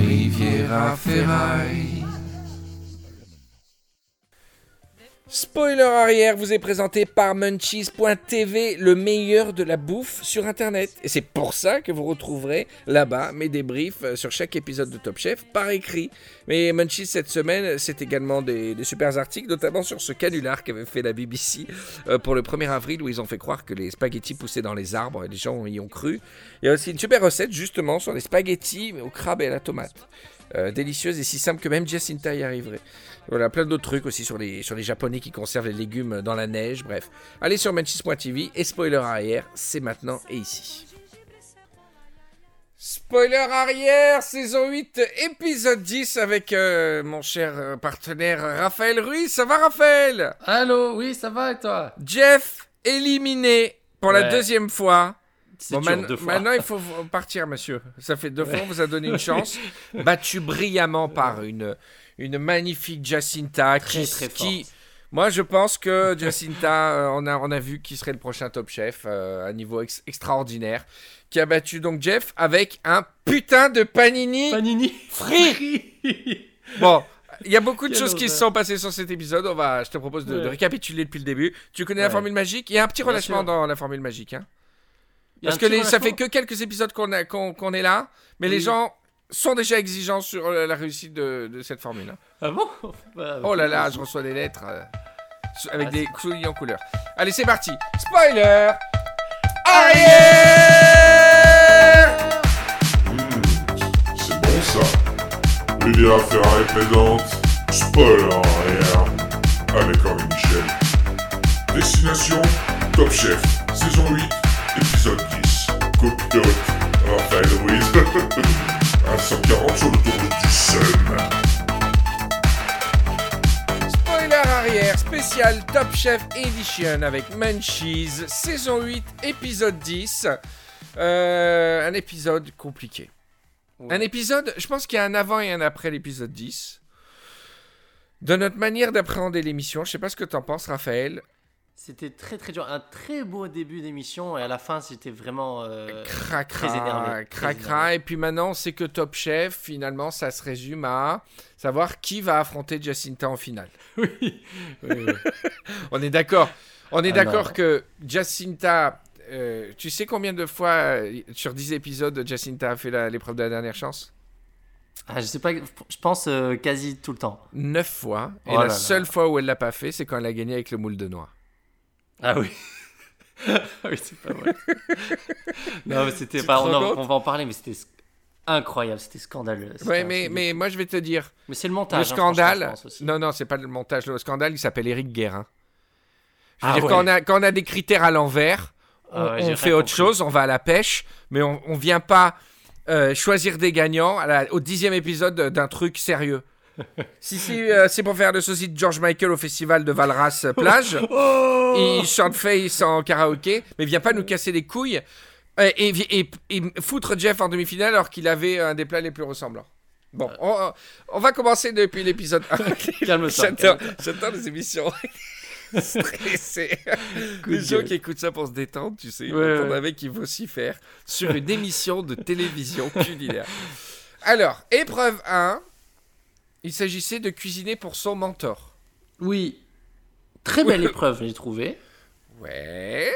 Riviera Ferraille. Spoiler arrière vous est présenté par Munchies.tv, le meilleur de la bouffe sur internet. Et c'est pour ça que vous retrouverez là-bas mes débriefs euh, sur chaque épisode de Top Chef par écrit. Mais Munchies cette semaine, c'est également des, super articles, notamment sur ce canular qu'avait fait la BBC euh, pour le 1er avril où ils ont fait croire que les spaghettis poussaient dans les arbres et les gens y ont cru. Il y a aussi une super recette justement sur les spaghettis au crabe et à la tomate. Euh, délicieuse et si simple que même Jacinta y arriverait. Voilà, plein d'autres trucs aussi sur les, sur les Japonais qui conservent les légumes dans la neige, bref. Allez sur manchis.tv et spoiler arrière, c'est maintenant et ici. Spoiler arrière, saison 8, épisode 10 avec euh, mon cher partenaire Raphaël Ruiz. Ça va Raphaël? Allô, oui, ça va et toi? Jeff éliminé pour la deuxième fois. C'est Bon, dur, man- deux fois. Maintenant, il faut partir, monsieur. Ça fait deux fois, on vous a donné une chance. Battu brillamment par une, une magnifique Jacinta. Très, qui, très qui- moi, je pense que Jacinta, euh, on, a, on a vu qui serait le prochain top chef euh, à niveau ex- extraordinaire. Qui a battu donc Jeff avec un putain de panini. Panini Free. Bon, il y a beaucoup de choses qui se sont passées sur cet épisode. On va, je te propose de, récapituler depuis le début. Tu connais la formule magique? Il y a un petit relâchement dans la formule magique. Hein parce que les- ça fait que quelques épisodes qu'on a- qu'on qu'on est là, mais les gens sont déjà exigeants sur euh, la réussite de, de cette formule. hein. Ah bon? Bah, Oh là là, je reçois des lettres euh, avec Ah, des couilles en couleur. Allez, c'est parti. Spoiler arrière C'est bon ça. Riviera Ferraille présente Spoiler arrière avec Henri Michel. Destination Top Chef, saison 8, épisode 10. Copilote Raphaël Ruiz. à 140 sur l'autoroute du Sun. Spoiler arrière spécial Top Chef Edition avec Munchies, saison 8, épisode 10. Euh, un épisode compliqué. Ouais. Un épisode, je pense qu'il y a un avant et un après l'épisode 10. De notre manière d'appréhender l'émission, je sais pas ce que t'en penses, Raphaël. C'était très très dur. Un très beau début d'émission et à la fin c'était vraiment. euh, Cracra, très énervé, très cracra. énervé. Et puis maintenant, sait que Top Chef, finalement, ça se résume à savoir qui va affronter Jacinta en finale. Oui. oui, oui. On est d'accord. On est Ah d'accord que Jacinta. euh, tu sais combien de fois euh, sur 10 épisodes Jacinta a fait l'épreuve de la dernière chance? Ah, je sais pas, je pense euh, quasi tout le temps. 9 fois. Et Oh la là là. seule fois où elle l'a pas fait, c'est quand elle a gagné avec le moule de noix. Ah oui. Ah oui, c'est pas vrai. non, mais c'était pas. On, va en parler, mais c'était incroyable, c'était scandaleux. Ouais, mais, mais moi je vais te dire, Mais c'est le le montage. hein, scandale. aussi. non, non, c'est pas le montage. Le scandale, il s'appelle Eric Guérin. Je veux Ah dire, ouais. quand, on a, quand on a des critères à l'envers, on, Ah on fait autre compris. chose, on va à la pêche, mais on, on vient pas euh, choisir des gagnants à la- au dixième épisode d'un truc sérieux. Si si, euh, c'est pour faire le sosie de George Michael au festival de Valras euh, plage, Oh il chante face en karaoké, mais viens pas nous casser les couilles et, et- et- et foutre Jeff en demi-finale alors qu'il avait un des plats les plus ressemblants. Bon, on, on va commencer depuis l'épisode 1. Calme-toi. J'adore les émissions stressées. Coup Les gens qui écoutent ça pour se détendre, tu sais, Ouais, on ouais. avait s'y faire sur une émission de télévision culinaire. Alors, épreuve 1, il s'agissait de cuisiner pour son mentor. Oui. Très belle épreuve, j'ai trouvé. Ouais.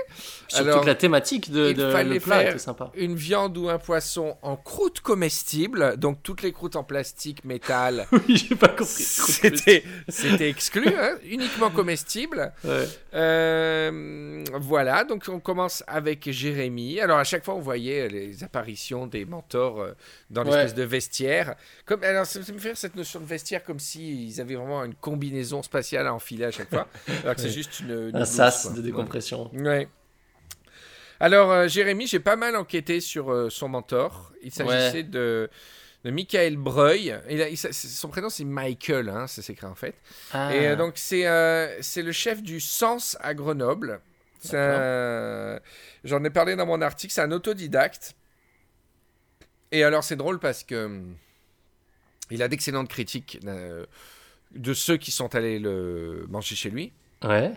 Surtout Alors, que la thématique de, il de fallait le plat faire était sympa. Une viande ou un poisson en croûte comestible, donc toutes les croûtes en plastique, métal, Oui, j'ai pas compris. c'était c'était exclu, hein, uniquement comestible. Ouais. Euh, voilà, donc on commence avec Jérémy. Alors à chaque fois, on voyait les apparitions des mentors euh, dans Ouais. l'espèce de vestiaire. Comme, alors ça, me fait rire cette notion de vestiaire comme s'ils avaient vraiment une combinaison spatiale à enfiler à chaque fois, alors que c'est juste une, une Un blouse, sas quoi. de décompression. Ouais. Alors, euh, Jérémy, j'ai pas mal enquêté sur euh, son mentor. Il s'agissait Ouais. de, de Michael Breuil. Il a- il s'a- son prénom, c'est Michael, hein, ça s'écrit en fait. Ah. Et euh, donc, c'est c'est le chef du Sens à Grenoble. C'est J'en ai parlé dans mon article, c'est un autodidacte. Et alors, c'est drôle parce que hum, il a d'excellentes critiques de ceux qui sont allés le manger chez lui. Ouais.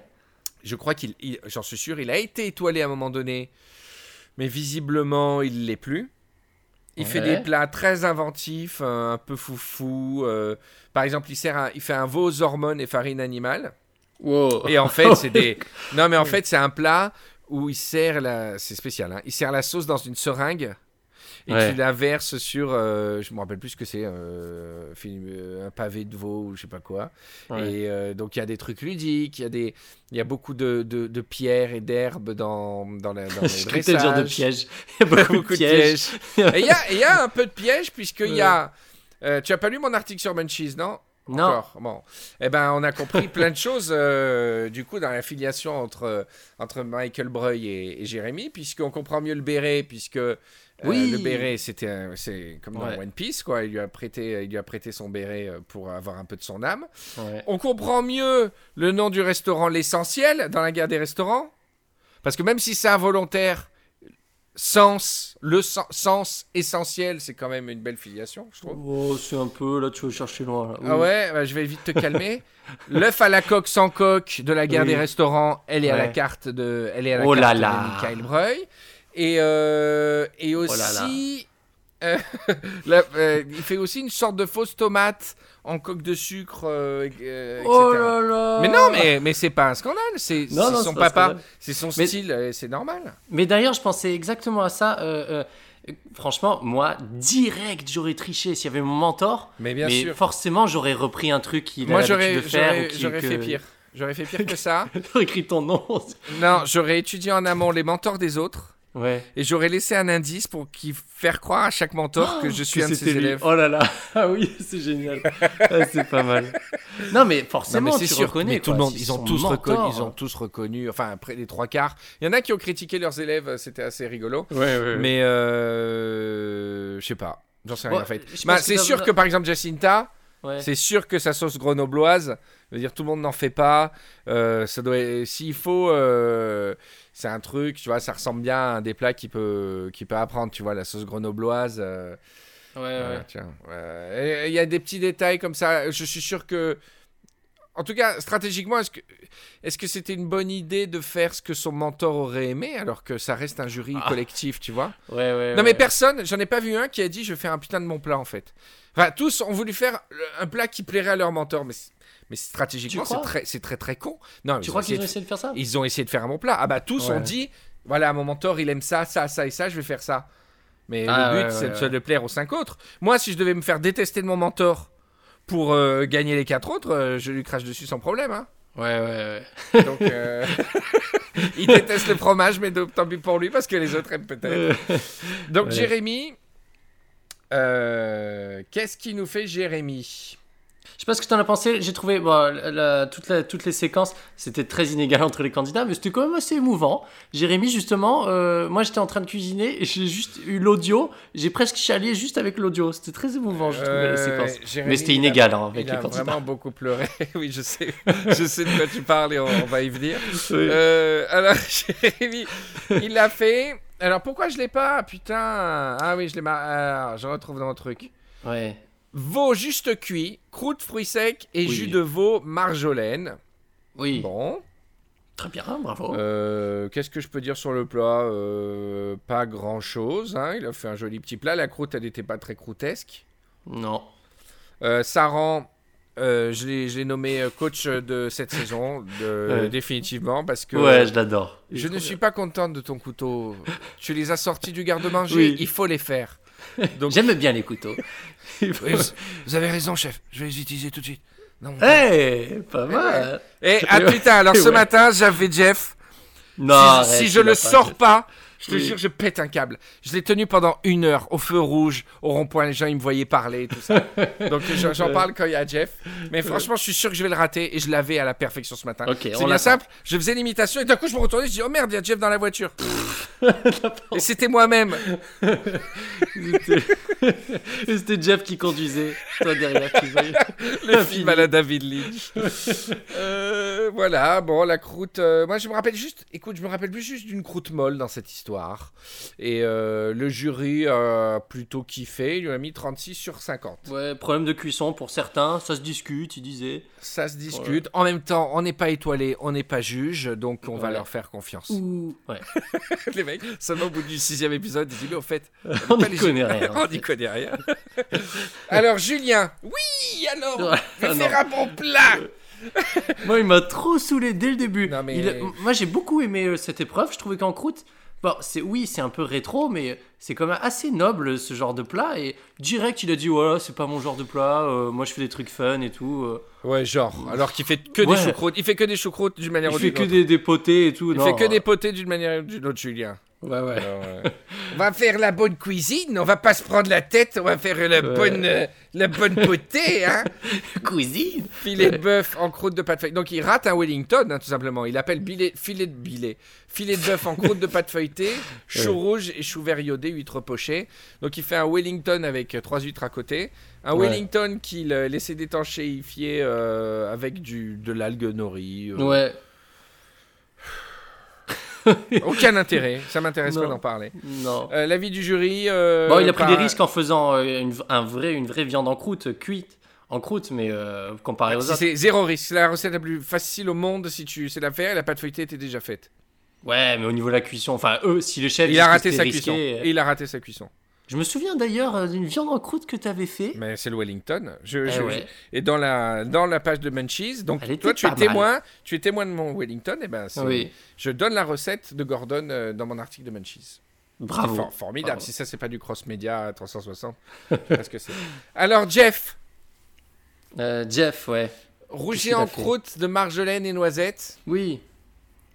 Je crois qu'il, il- j'en suis sûr, il a été étoilé à un moment donné, mais visiblement il l'est plus. Il fait des plats très inventifs, euh, un peu foufou. euh, par exemple, il, sert un- il fait un veau aux hormones et farine animale. Wow. Et en fait, c'est des. Non, mais en fait, c'est un plat où il sert la. C'est spécial, hein. Il sert la sauce dans une seringue. Et Ouais. tu la verses sur. euh, je me rappelle plus ce que c'est. euh, euh, un pavé de veau ou je sais pas quoi. Ouais. Et euh, donc, il y a des trucs ludiques. Il y a, des, il y a beaucoup de, de, de pierres et d'herbes dans, dans, la, dans le Je t'allais dire de pièges. Il y a beaucoup, Beaucoup de pièges. pièges. Et il y a, et il y a un peu de piège, puisqu'il y a. tu as pas lu mon article sur Munchies, non? Non. Encore. Bon. Eh ben, on a compris plein de choses, euh, du coup, dans la filiation entre, entre Michael Breuil et, et Jérémy, puisqu'on comprend mieux le béret, puisque euh, Oui. le béret, c'était c'est comme dans Ouais. One Piece, quoi. Il lui, a prêté, il lui a prêté son béret euh, pour avoir un peu de son âme. Ouais. On comprend mieux le nom du restaurant L'Essentiel dans la guerre des restaurants, parce que même si c'est involontaire, sens, le sen- sens essentiel, c'est quand même une belle filiation, je trouve. Oh, c'est un peu, là, tu vas chercher loin. Là. Ah ouais, bah, je vais vite te calmer. L'œuf à la coque sans coque de la guerre Oui. des restaurants, elle est à la carte de, elle est à la Oh carte là. de Michael Breuil. Et, euh, et Oh là là. aussi, euh, la- euh, il fait aussi une sorte de fausse tomate en coque de sucre, euh, euh, Oh etc. là là Mais non, mais, mais c'est pas un scandale, c'est son papa, c'est son Mais- style, c'est normal. Mais d'ailleurs, je pensais exactement à ça. euh, euh, franchement, moi, direct, j'aurais triché s'il y avait mon mentor. Mais bien mais sûr. forcément, j'aurais repris un truc qu'il Moi a l'habitude de faire. j'aurais que- fait pire. J'aurais fait pire que ça. J'aurais écrit ton nom. Non, j'aurais étudié en amont les mentors des autres. Ouais. Et j'aurais laissé un indice pour qu'il faire croire à chaque mentor que je suis Que un de ses lui. élèves. Oh là là. Ah oui, c'est génial. Ah, c'est pas mal. Non, mais Non, forcément, mais c'est tu sûr, reconnais. mais tout le monde, ils ont tous reconnu, ils ont tous reconnu. Enfin, après les trois quarts, il y en a qui ont critiqué leurs élèves, euh, c'était assez rigolo. Ouais, ouais, ouais. Mais euh, je sais pas, j'en sais rien Ouais, en fait. Bah, c'est sûr que par exemple Jacinta, Ouais. c'est sûr que sa sauce grenobloise, je veux dire tout le monde n'en fait pas. Euh, ça doit, s'il faut, euh, c'est un truc, tu vois, ça ressemble bien à un des plats qui peut, qui peut apprendre, tu vois, la sauce grenobloise. euh, Ouais, Ouais, ouais. tiens. Ouais. Il y a des petits détails comme ça. Je suis sûr que. En tout cas, stratégiquement, est-ce que est-ce que c'était une bonne idée de faire ce que son mentor aurait aimé alors que ça reste un jury Ah. collectif, tu vois? Ouais, ouais, Non, mais personne, j'en ai pas vu un qui a dit je vais faire un putain de mon plat en fait. Enfin, tous ont voulu faire un plat qui plairait à leur mentor, mais mais stratégiquement, c'est très c'est très très con. Non, Tu crois qu'ils ont essayé de faire ça ils ont essayé de faire un bon plat. Ah bah tous Ouais. ont dit voilà mon mentor il aime ça ça ça et ça je vais faire ça. Mais Ah, le but ouais, c'est ouais, de- de plaire aux cinq autres. Moi si je devais me faire détester de mon mentor pour euh, gagner les quatre autres, euh, je lui crache dessus sans problème. Hein. Ouais, ouais, ouais. Donc euh, il déteste le fromage mais de- tant pis pour lui parce que les autres aiment peut-être. Donc Ouais. Jérémy, euh, qu'est-ce qui nous fait Jérémy? Je sais pas ce que t'en as pensé. J'ai trouvé bon, la- la- toute la- toutes les séquences, c'était très inégal entre les candidats, mais c'était quand même assez émouvant. Jérémy, justement, euh, moi j'étais en train de cuisiner et j'ai juste eu l'audio. J'ai presque chialé juste avec l'audio. C'était très émouvant, je trouvais Euh, séquence. Jérémy, Mais c'était il a- inégal hein, avec il les a candidats. vraiment beaucoup pleuré. oui, je sais. Je sais de quoi tu parles et on, on va y venir. Oui. Euh, alors, Jérémy, il l'a fait. Alors, pourquoi je l'ai pas? Putain. Ah oui, je l'ai. ma- alors, je retrouve dans mon truc. Ouais. Veau juste cuit, croûte fruits secs et Oui. jus de veau marjolaine. Oui. Bon. Très bien, bravo. Euh, Qu'est-ce que je peux dire sur le plat? Euh, Pas grand chose. il a fait un joli petit plat. La croûte, elle n'était pas très croûtesque. Non. Euh, Saran, euh, je l'ai nommé coach de cette saison, de- Ouais. définitivement, parce que Ouais, je l'adore. Je ne bien. suis pas contente de ton couteau. tu les as sortis du garde-manger, Oui. il faut les faire. Donc, J'aime bien les couteaux. Oui, vous, vous avez raison, chef, je vais les utiliser tout de suite. Non, mon- hey, pas mal. Et ah putain, alors ce Ouais. matin, j'avais Jeff. Non, si arrête, si je le pas sors pas, je te Oui. jure, je pète un câble. Je l'ai tenu pendant une heure au feu rouge, au rond-point. Les gens, ils me voyaient parler et tout ça. Donc j'en parle quand il y a Jeff. Mais franchement, je suis sûr que je vais le rater et je l'avais à la perfection ce matin. Ok, C'est bien simple. Je faisais l'imitation et d'un coup, je me retournais. Je dis Oh merde, il y a Jeff dans la voiture. et c'était moi-même. C'était Jeff qui conduisait, toi derrière qui le film à la David Lynch. Euh, voilà, bon, la croûte. euh, moi, je me rappelle juste. Écoute, je me rappelle plus juste d'une croûte molle dans cette histoire. Et euh, le jury a plutôt kiffé. Il lui a mis 36 sur 50. Ouais, problème de cuisson pour certains, ça se discute, il disait. Ça se discute. En même temps, on n'est pas étoilé, on n'est pas juge, donc on va leur faire confiance. Ouh. Ouais. les mecs, seulement au bout du sixième épisode, ils disent mais au fait, On n'y connaît rien. on n'y connaît rien. alors Julien, oui, alors, vais faire un bon plat. Moi, il m'a trop saoulé dès le début. Non, mais- Il- Moi, j'ai beaucoup aimé euh, cette épreuve. Je trouvais qu'en croûte, bon, c'est oui, c'est un peu rétro, mais c'est quand même assez noble ce genre de plat. Et direct, il a dit voilà, c'est pas mon genre de plat. euh, moi, je fais des trucs fun et tout. euh. Ouais, genre, alors qu'il fait que Ouais. des choucroutes. Il fait que des choucroutes d'une manière il ou fait d'une que autre. des, des potés et tout. Il non, fait que euh, des potés d'une manière ou d'une autre, Julien. Ouais, ouais. Alors, on va faire la bonne cuisine, on va pas se prendre la tête, on va faire la bonne, euh, la bonne potée, hein. Cuisine. Filet de bœuf en croûte de pâte feuilletée. Donc il rate un Wellington, hein, tout simplement. Il appelle billet, filet de billet. Filet de bœuf en croûte de pâte feuilletée, chou rouge et chou vert iodé, huîtres pochées. Donc il fait un Wellington avec euh, trois huîtres à côté. Un. Wellington qu'il euh, laissait d'étanchéifier euh, avec du, de l'algue nori. euh, Ouais. Aucun intérêt, ça m'intéresse pas d'en parler. Non. Euh, L'avis du jury. euh, Bon, il a pris par- des risques en faisant euh, une, un vrai, une vraie viande en croûte, cuite, en croûte, mais euh, comparé aux Si autres. C'est zéro risque. C'est la recette la plus facile au monde si tu sais la faire. Et la pâte feuilletée était déjà faite. Ouais, mais au niveau de la cuisson, enfin, eux, si le chef. Il a raté sa risqué, cuisson. euh, Il a raté sa cuisson. Je me souviens d'ailleurs euh, d'une viande en croûte que tu avais fait. Mais c'est le Wellington. Je, Eh je- ouais. Et dans la, dans la page de Munchies, donc toi tu es mal. témoin, tu es témoin de mon Wellington, et ben c'est- Oui. je donne la recette de Gordon euh, dans mon article de Munchies. Bravo. For- formidable. Bravo. Si ça c'est pas du cross média 360, parce que c'est. Alors Jeff, Euh, Jeff, ouais. a en croûte de marjolaine et noisette. Oui,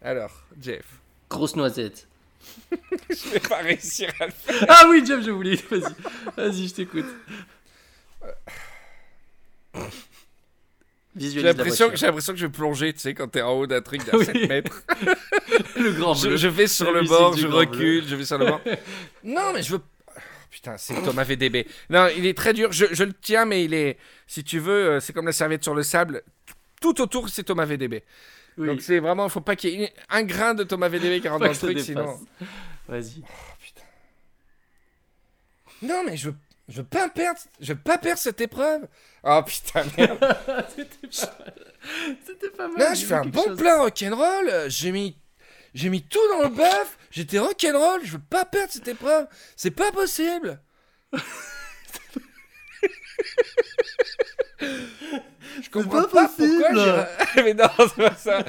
Alors Jeff, grosse noisette. je vais pas réussir à le faire. Ah oui, Jeff, je voulais. Vas-y, vas-y, je t'écoute. J'ai l'impression, l'impression que je vais plonger, tu sais, quand t'es en haut d'un truc d'à Oui. 7 mètres. le grand Je, bleu. je vais sur La le bord, je recule, je vais sur le bord. Non, mais je veux. Oh, putain, c'est Thomas VDB. Non, il est très dur. Je, je le tiens, mais il est. Si tu veux, euh, c'est comme la serviette sur le sable. Tout autour, c'est Thomas VDB. Oui. Donc c'est vraiment, faut pas qu'il y ait un grain de Thomas VDB qui rentre dans le truc, dépasse. sinon. Vas-y. Non, mais je veux, je veux pas perdre, je veux pas perdre cette épreuve. Oh putain, merde. C'était pas mal. C'était pas mal. Là, je fais un bon chose. plat rock'n'roll. J'ai mis, j'ai mis tout dans le bœuf. J'étais rock'n'roll. Je veux pas perdre cette épreuve. C'est pas possible. Je comprends pas pas, pourquoi j'ai. Mais non, c'est pas ça.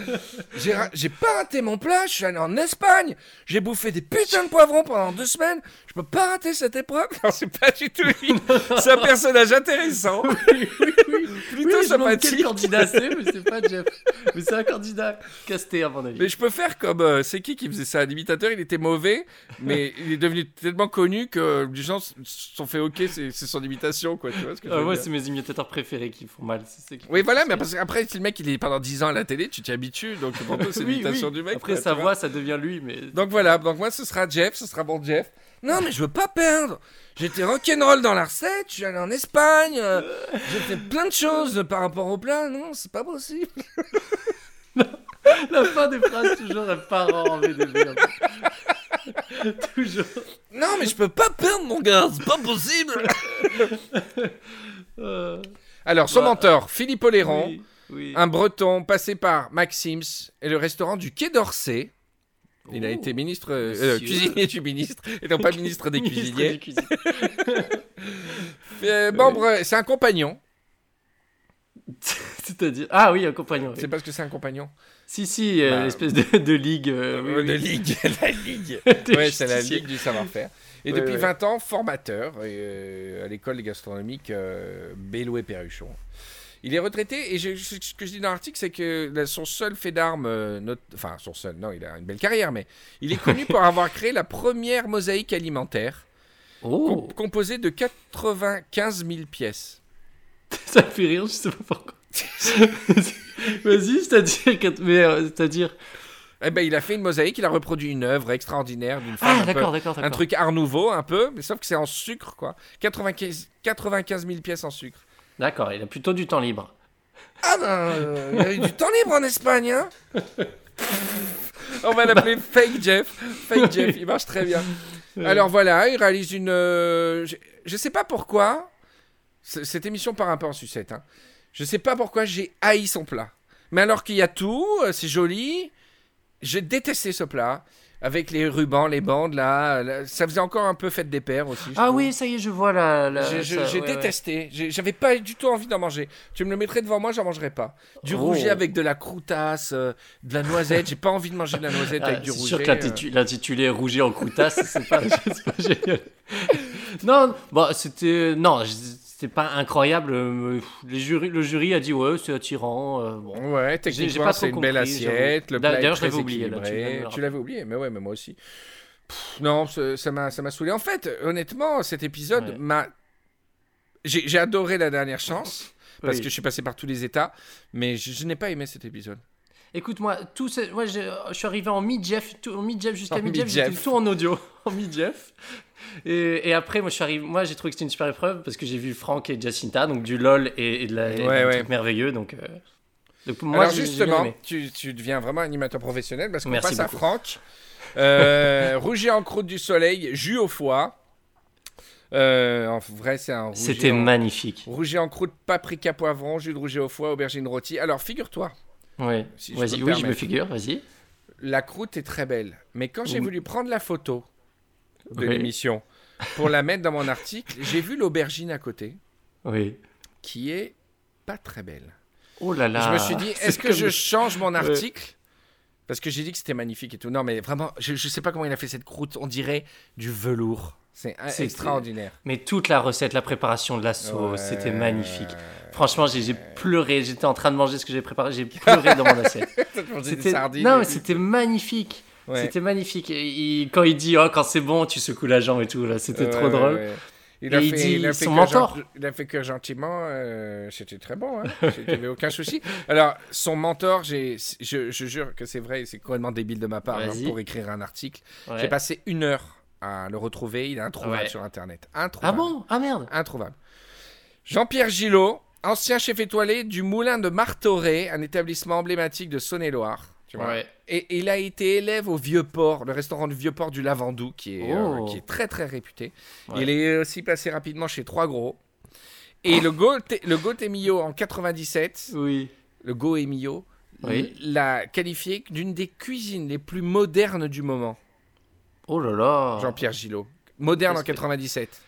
J'ai, ra- j'ai pas raté mon plat. Je suis allé en Espagne. J'ai bouffé des putains de poivrons pendant deux semaines. Je peux pas rater cette épreuve. Non, c'est pas du tout lui. C'est un personnage intéressant. Oui, oui, oui. Plutôt oui, je quel sympathique. candidat c'est, mais c'est pas Jeff. Mais c'est un candidat casté, à mon avis. Mais je peux faire comme. euh, c'est qui qui faisait ça? Un imitateur, il était mauvais, mais il est devenu tellement connu que les gens se sont fait ok, c'est c'est son imitation, quoi. Tu vois ce que Ah, dire c'est mes imitateurs préférés qui font mal. c'est qui- Oui, voilà, mais parce qu'après, si le mec il est pendant 10 ans à la télé, tu t'y habitues, donc pour toi, c'est l'imitation du mec. Après, quoi, sa voix, ça devient lui, mais. Donc voilà, donc moi ce sera Jeff, ce sera bon Jeff. Non, mais je veux pas perdre. J'étais rock'n'roll dans la recette, je suis allé en Espagne, euh, j'ai fait plein de choses par rapport au plat. Non, c'est pas possible. La fin des phrases, toujours un parent en fait. toujours. Non, mais je peux pas perdre, mon gars, c'est pas possible. Euh, Alors, son Bah, mentor, Philippe Oléron. oui, oui. Un breton passé par Maxims et le restaurant du Quai d'Orsay. Il a Oh, été ministre, euh, euh, cuisinier du ministre, et non pas ministre des cuisiniers. cuisines. Euh, membre, c'est un compagnon. C'est-à-dire. Ah oui, un compagnon. oui. C'est parce que c'est un compagnon. Si, si, euh, Bah, l'espèce de, de ligue. oui, oui. De ligue, la ligue. Ouais, c'est la ligue du savoir-faire. Et Ouais, depuis ouais. 20 ans, formateur à l'école gastronomique euh, Bello et Perruchon. Il est retraité et je- ce que je dis dans l'article, c'est que son seul fait d'armes, euh, enfin son seul, non, il a une belle carrière, mais il est connu pour avoir créé la première mosaïque alimentaire. Oh, com- composé de 95 000 pièces. ça me fait rire, je sais pas pourquoi. Vas-y, c'est-à-dire. euh, c'est-à-dire. Eh ben, il a fait une mosaïque, il a reproduit une œuvre extraordinaire d'une femme. Ah, d'accord, d'accord, Un truc art nouveau, un peu, mais sauf que c'est en sucre, quoi. 95, 95 000 pièces en sucre. D'accord, il a plutôt du temps libre. Ah ben, euh, il y a eu du temps libre en Espagne, hein On va l'appeler Fake Jeff. Fake Jeff, il marche très bien. Alors voilà, il réalise une... euh, je, je sais pas pourquoi, c- cette émission part un peu en sucette, hein. Je sais pas pourquoi j'ai haï son plat. Mais alors qu'il y a tout, euh, c'est joli, j'ai détesté ce plat. Avec les rubans, les bandes, là, là, ça faisait encore un peu fête des pères aussi. je Ah trouve. oui, ça y est, je vois la. la- J'ai- ouais, détesté. J'avais pas du tout envie d'en manger. Tu me le mettrais devant moi, j'en mangerais pas. Du Oh. rouget avec de la croutasse, euh, de la noisette. J'ai pas envie de manger de la noisette Ah, avec du c'est rouget. sûr que euh. l'intitu- l'intitulé Rouget en croutasse, c'est pas, c'est pas génial. non, bon, c'était. Non, c'était pas incroyable. euh, Les le jury a dit ouais, c'est attirant. euh, bon. Ouais, techniquement, c'est une belle assiette. Le plat D'ailleurs, je l'avais oublié, là, tu l'avais oublié, mais ouais, mais moi aussi. Pff, non, ça m'a ça m'a saoulé. En fait, honnêtement, cet épisode Ouais. m'a. J'ai j'ai adoré la dernière chance. Parce Oui. que je suis passé par tous les états, mais je, je n'ai pas aimé cet épisode. Écoute-moi, tout ce- moi je, je suis arrivé en mid-Jeff, tout- en mid-Jeff jusqu'à mid-Jeff, j'étais tout en audio, en mid-Jeff. Et, et après, moi je suis arrivé, moi j'ai trouvé que c'était une super épreuve parce que j'ai vu Franck et Jacinta, donc du LOL et, et de la, et Ouais, truc merveilleux, donc. euh, donc moi Alors justement, tu, tu deviens vraiment animateur professionnel parce qu'on Merci passe à. Franck. Euh, en croûte du soleil, jus au foie. Euh, en vrai, c'est un C'était en... magnifique. rouget en croûte, paprika poivron, jus de rouget au foie, aubergine rôtie. Alors figure-toi, Ouais. Si je vas-y, oui, je me figure, vas-y. la croûte est très belle. Mais quand j'ai voulu prendre la photo de Oui. l'émission pour la mettre dans mon article, j'ai vu l'aubergine à côté Oui. qui est pas très belle. Oh là là. je me suis dit, est-ce que comme- je change mon article? Parce que j'ai dit que c'était magnifique et tout. Non, mais vraiment, je, je sais pas comment il a fait cette croûte. On dirait du velours. C'est extraordinaire. Mais toute la recette, la préparation de la sauce, Ouais. c'était magnifique. Franchement, j'ai pleuré. J'étais en train de manger ce que j'ai préparé. J'ai pleuré dans mon assiette. C'était non, mais c'était magnifique. Ouais. C'était magnifique. Et quand il dit oh quand c'est bon, tu secoues la jambe et tout là, c'était Ouais, trop drôle. Il Et a, il fait, dit il a fait son que mentor. gen- il a fait que gentiment, euh, c'était très bon. Hein. Il n'y avait aucun souci. Alors, son mentor, j'ai, je, je jure que c'est vrai, c'est complètement débile de ma part hein, pour écrire un article. J'ai passé une heure à le retrouver. Il est introuvable Ouais. sur Internet. Ah bon Ah merde. Introuvable. Jean-Pierre Gillot, ancien chef étoilé du Moulin de Martorey, un établissement emblématique de Saône-et-Loire. Ouais. Et il a été élève au Vieux-Port, le restaurant du Vieux-Port du Lavandou, qui est, euh, Oh. qui est très très réputé. Ouais. Il est aussi passé rapidement chez Trois Gros. Et le Gault- le en 97, Oui. le Goemio, Oui. l'a qualifié d'une des cuisines les plus modernes du moment, Oh là là. Jean-Pierre Gillot. Moderne en Qu'est-ce que- 97.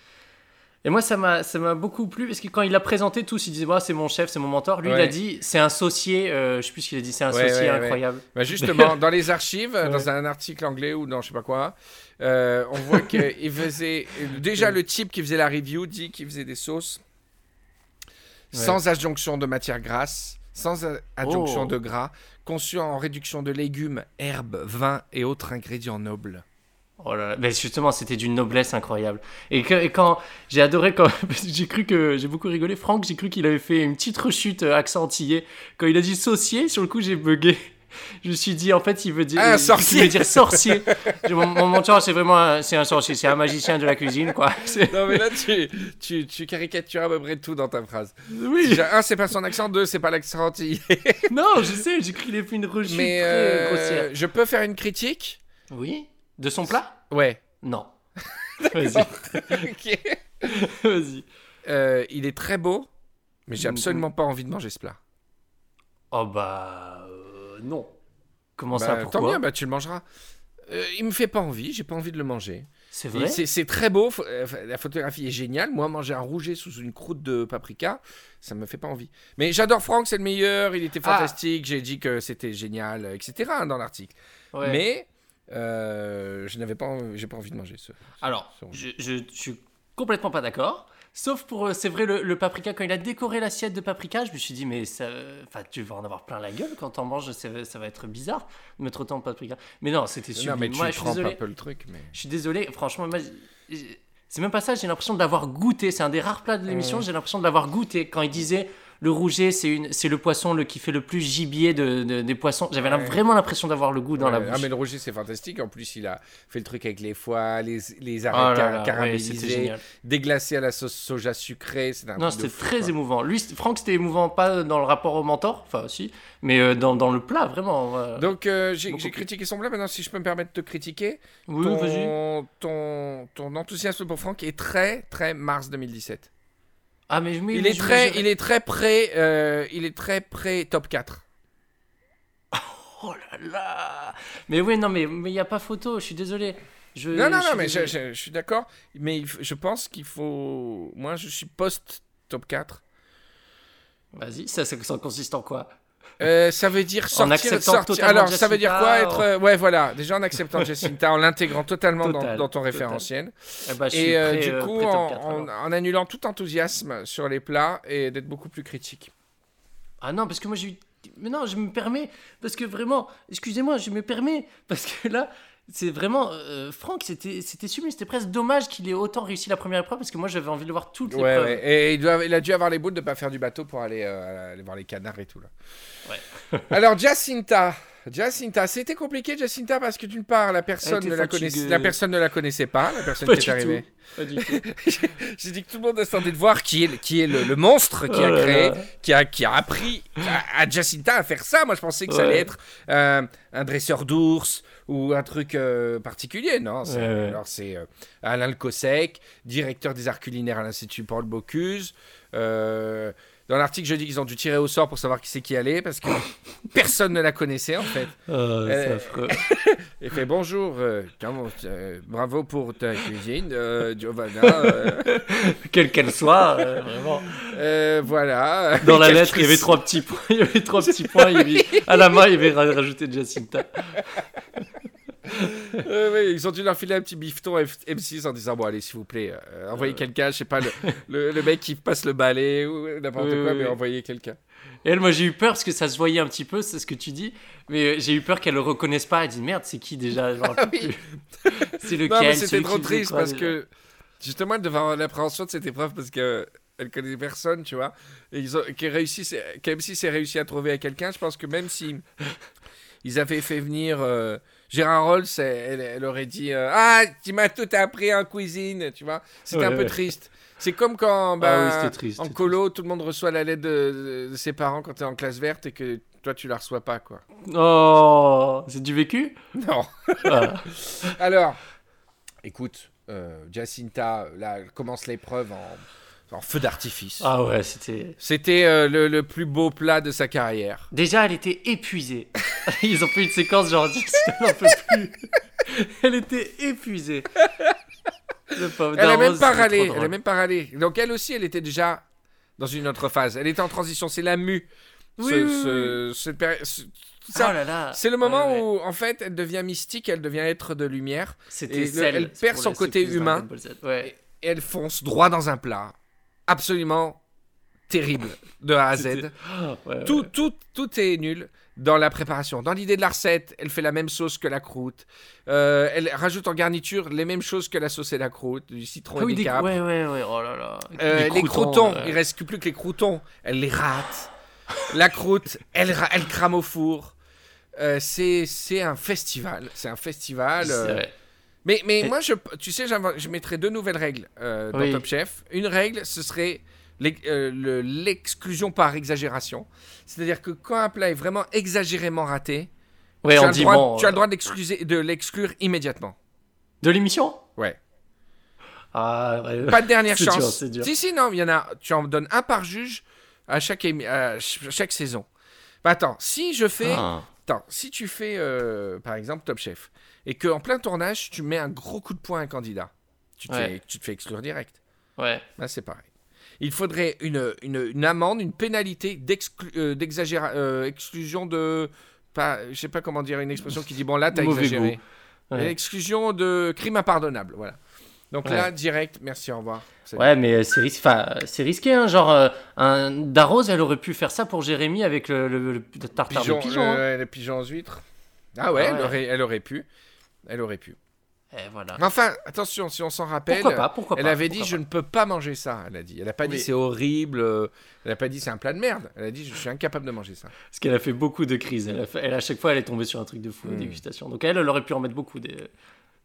Et moi, ça m'a, ça m'a beaucoup plu parce que quand il l'a présenté, tous ils disaient bah, c'est mon chef, c'est mon mentor. Lui, il a dit c'est un saucier. euh, je sais plus ce qu'il a dit, c'est un Ouais, incroyable. Bah justement, dans les archives, dans un article anglais ou dans je sais pas quoi, euh, on voit qu'il faisait. Déjà, le type qui faisait la review dit qu'il faisait des sauces sans adjonction de matière grasse, sans adjonction Oh. de gras, conçues en réduction de légumes, herbes, vins et autres ingrédients nobles. Oh là là, mais justement, c'était d'une noblesse incroyable. Et, que- et quand j'ai adoré, quand j'ai cru que j'ai beaucoup rigolé. Franck, j'ai cru qu'il avait fait une petite rechute euh, accent antillais. Quand il a dit saucier, sur le coup, j'ai bugué. Je me suis dit, en fait, il veut dire. Ah, sorcier. Il veut dire sorcier. Mon, mon mentor, c'est vraiment un, c'est un sorcier, c'est un magicien de la cuisine, quoi. Non, mais là, tu, tu, tu caricatures à peu près tout dans ta phrase. Oui. Déjà, un, c'est pas son accent, deux, c'est pas l'accent. Non, je sais, j'ai cru qu'il avait fait une rechute Mais très euh, grossière. je peux faire une critique? Oui. De son plat Ouais. Non. Vas-y, Ok. vas-y. Euh, il est très beau, mais j'ai Mhm. absolument pas envie de manger ce plat. Oh bah euh, non. Comment ça Bah, pourquoi tant mieux, bah, tu le mangeras. Euh, il me fait pas envie, j'ai pas envie de le manger. C'est vrai C'est très beau, la photographie est géniale. Moi, manger un rouget sous une croûte de paprika, ça me fait pas envie. Mais j'adore Franck, c'est le meilleur, il était Ah. fantastique, j'ai dit que c'était génial, etc. hein, dans l'article. Ouais. Mais je n'avais pas, j'ai pas envie de manger ce. Alors, ce- je, je, je suis complètement pas d'accord. Sauf pour, euh, c'est vrai, le, le paprika, quand il a décoré l'assiette de paprika, je me suis dit, mais ça, tu vas en avoir plein la gueule quand t'en manges, ça, va- ça va être bizarre de mettre autant de paprika. Mais non, c'était non, sublime. mais tu Moi, je suis désolé. peu le truc, mais. Je suis désolé, franchement, moi, c'est même pas ça, j'ai l'impression de l'avoir goûté. C'est un des rares plats de l'émission, Ouais. j'ai l'impression de l'avoir goûté. Quand il disait, Le rouget, c'est une, c'est le poisson le, qui fait le plus gibier de, de- des poissons. J'avais Ouais. vraiment l'impression d'avoir le goût dans la Ouais, bouche. Ah, mais le rouget, c'est fantastique. En plus, il a fait le truc avec les foies, les, les Oh arêtes là car- ouais, caramélisées, c'était génial. déglacé à la sauce soja sucrée. C'est un Non, c'était très quoi. émouvant. Lui, Franck, c'était émouvant, pas dans le rapport au mentor, enfin aussi, mais euh, dans, dans le plat, vraiment. euh. Donc, euh, j'ai critiqué son plat. Maintenant, si je peux me permettre de te critiquer, oui, ton, ton, ton enthousiasme pour Franck est très, très mars 2017. Ah, mais, mais- il, mais est je très, il est très près, euh, il est très près top 4. Oh là là Mais oui, non, mais il n'y a pas photo, je suis désolé. Je, Non, non, je non, mais je, je- je suis d'accord. Mais je pense qu'il faut. Moi, je suis post top 4. Vas-y, ça, ça, ça consiste en quoi? Euh, ça veut dire sortir. acceptant sortir- totalement Alors, ça veut dire quoi être. euh, Ouais, voilà. Déjà en acceptant Jacinta, en l'intégrant totalement dans, Total, dans ton référentiel. Eh ben, Et euh, prêt, du coup, en, 4, en- alors. en annulant tout enthousiasme sur les plats et d'être beaucoup plus critique. Ah non, parce que moi j'ai eu. Mais non, je me permets. Parce que vraiment, excusez-moi, je me permets. Parce que là, c'est vraiment. euh, Franck, c'était c'était sublime. C'était presque dommage qu'il ait autant réussi la première épreuve parce que moi j'avais envie de voir toutes les Ouais, ouais. Et il, doit- il a dû avoir les boules de pas faire du bateau pour aller, euh, aller voir les canards et tout là. Alors Jacinta, Jacinta, c'était compliqué Jacinta parce que d'une part la personne ne la la personne ne la connaissait pas, la personne Pas qui est arrivée. J'ai dit que tout le monde attendait de voir qui est, le- qui est le, le monstre qui Oh a là créé, là. qui a, qui a appris à, à Jacinta à faire ça. Moi, je pensais que ça allait être euh, un dresseur d'ours ou un truc euh, particulier. Non, c'est, Ouais, ouais. alors c'est euh, Alain Lecossec, directeur des arts culinaires à l'Institut Paul Bocuse. Euh, dans l'article, je dis qu'ils ont dû tirer au sort pour savoir qui c'est qui allait parce que personne ne la connaissait en fait. Oh, Euh, c'est affreux. Il fait bonjour, euh, comment- euh, bravo pour ta cuisine, euh, Giovanna. euh, Quelle qu'elle soit, euh, vraiment. Euh, voilà. Dans la lettre, il y avait trois petits points. Il y avait trois petits points. Il y avait- à la main, il y avait ra- rajouté Jacinta. Euh, oui, ils ont dû leur filer un petit bifton F- M6 en disant Bon, allez, s'il vous plaît, euh, envoyez quelqu'un, je sais pas, le, le, le mec qui passe le balai ou n'importe quoi, mais envoyez quelqu'un. Et elle, moi, j'ai eu peur parce que ça se voyait un petit peu, c'est ce que tu dis. Mais euh, j'ai eu peur qu'elle le reconnaisse pas. Elle dit merde, c'est qui déjà Ah. C'est lequel c'était trop triste quoi, parce déjà que justement, avoir l'appréhension de cette épreuve parce que. Elle connaît personne, tu vois. Et ils ont, qui réussi, qu'M6 s'est réussi à trouver à quelqu'un, je pense que même si ils avaient fait venir euh, Gérard Rolls, elle, elle aurait dit euh, Ah, tu m'as tout appris en cuisine, tu vois. C'était Ouais, un peu ouais. triste. C'est comme quand Ah ben, oui, triste, en colo, tout le monde reçoit la lettre de, ses parents quand tu es en classe verte et que toi tu la reçois pas, quoi. Oh, c'est du vécu? Non. Ah. Alors, écoute, euh, Jacinta, là, commence l'épreuve en, en feu d'artifice. Ah ouais, c'était. C'était euh, le, le plus beau plat de sa carrière. Déjà, elle était épuisée. Ils ont fait une séquence genre, elle n'en peut plus. Elle était épuisée. Pauvre Elle a Darroze, même pas râlé. Elle a même pas râlé. Donc elle aussi, elle était déjà dans une autre phase. Elle était en transition. C'est la mue. Oui, Ce- oui, ce- cette péri- ce- tout ça. Oh là là. C'est le moment Ouais, ouais. où, en fait, elle devient mystique, elle devient être de lumière, C'était et le- celle, elle perd son côté humain. Ouais. et elle fonce droit dans un plat. Absolument terrible, de A à Z. Ouais, Tout, tout, tout est nul dans la préparation. Dans l'idée de la recette, elle fait la même sauce que la croûte. Euh, elle rajoute en garniture les mêmes choses que la sauce et la croûte, du citron Ah oui, et des des... ouais. Oh là là. Euh, les croûtons, ouais. il reste plus que les croûtons. Elle les rate. la croûte, elle, elle crame au four. Euh, c'est c'est un festival. C'est un festival. Mais, mais Et- moi, je, tu sais, je mettrais deux nouvelles règles euh, dans Oui. Top Chef. Une règle, ce serait euh, le- l'exclusion par exagération. C'est-à-dire que quand un plat est vraiment exagérément raté, Ouais, tu, as le dit droit, bon. tu as le euh, droit d'excluser- de l'exclure immédiatement. De l'émission? Ouais. Ah, ouais. Pas de dernière chance. dur. Si, si, non, il y en a. Tu en donnes un par juge à chaque, émi- à ch- chaque saison. Bah, attends, si je fais. Ah. Attends, si tu fais, euh, par exemple, Top Chef, et qu'en plein tournage, tu mets un gros coup de poing à un candidat, tu te, Ouais. fais, tu te fais exclure direct. Ouais. Là, c'est pareil. Il faudrait une, une, une amende, une pénalité d'exclusion de. Pas, je sais pas comment dire une expression qui dit bon là t'as exagéré. Ouais. Exclusion de crime impardonnable, voilà. Donc Ouais. là direct, merci, au revoir. Ouais, mais c'est ris- risqué, hein. Genre, euh, un Darroze, elle aurait pu faire ça pour Jérémy avec le, le- le tartare Pigeon, de pigeon. hein. euh, les pigeons aux huîtres. Ah ouais, Ah Elle, ouais. aurait, elle aurait pu. Elle aurait pu. Et voilà. Enfin, attention, si on s'en rappelle, Pourquoi pas Pourquoi elle pas, avait dit je ne peux pas manger ça. Elle a dit. Elle a pas dit c'est horrible. euh, Elle a pas dit c'est un plat de merde. Elle a dit je suis incapable de manger ça. Parce qu'elle a fait beaucoup de crises. Elle a fait- elle, à chaque fois, elle est tombée sur un truc de fou, une dégustation. Donc elle, elle aurait pu en mettre beaucoup des,